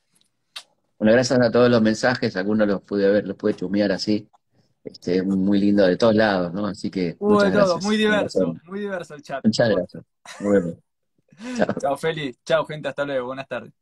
Speaker 2: Bueno, gracias a todos los mensajes, algunos los pude ver, los pude chusmear así, este, muy lindo de todos lados, ¿no? Así que
Speaker 1: Hubo
Speaker 2: muchas
Speaker 1: de todo,
Speaker 2: gracias.
Speaker 1: muy
Speaker 2: Un abrazo
Speaker 1: diverso,
Speaker 2: grande.
Speaker 1: muy diverso el chat.
Speaker 2: Muchas gracias. Nos vemos. (laughs) Chao.
Speaker 1: Chao, Feli. Chao, gente. Hasta luego. Buenas tardes.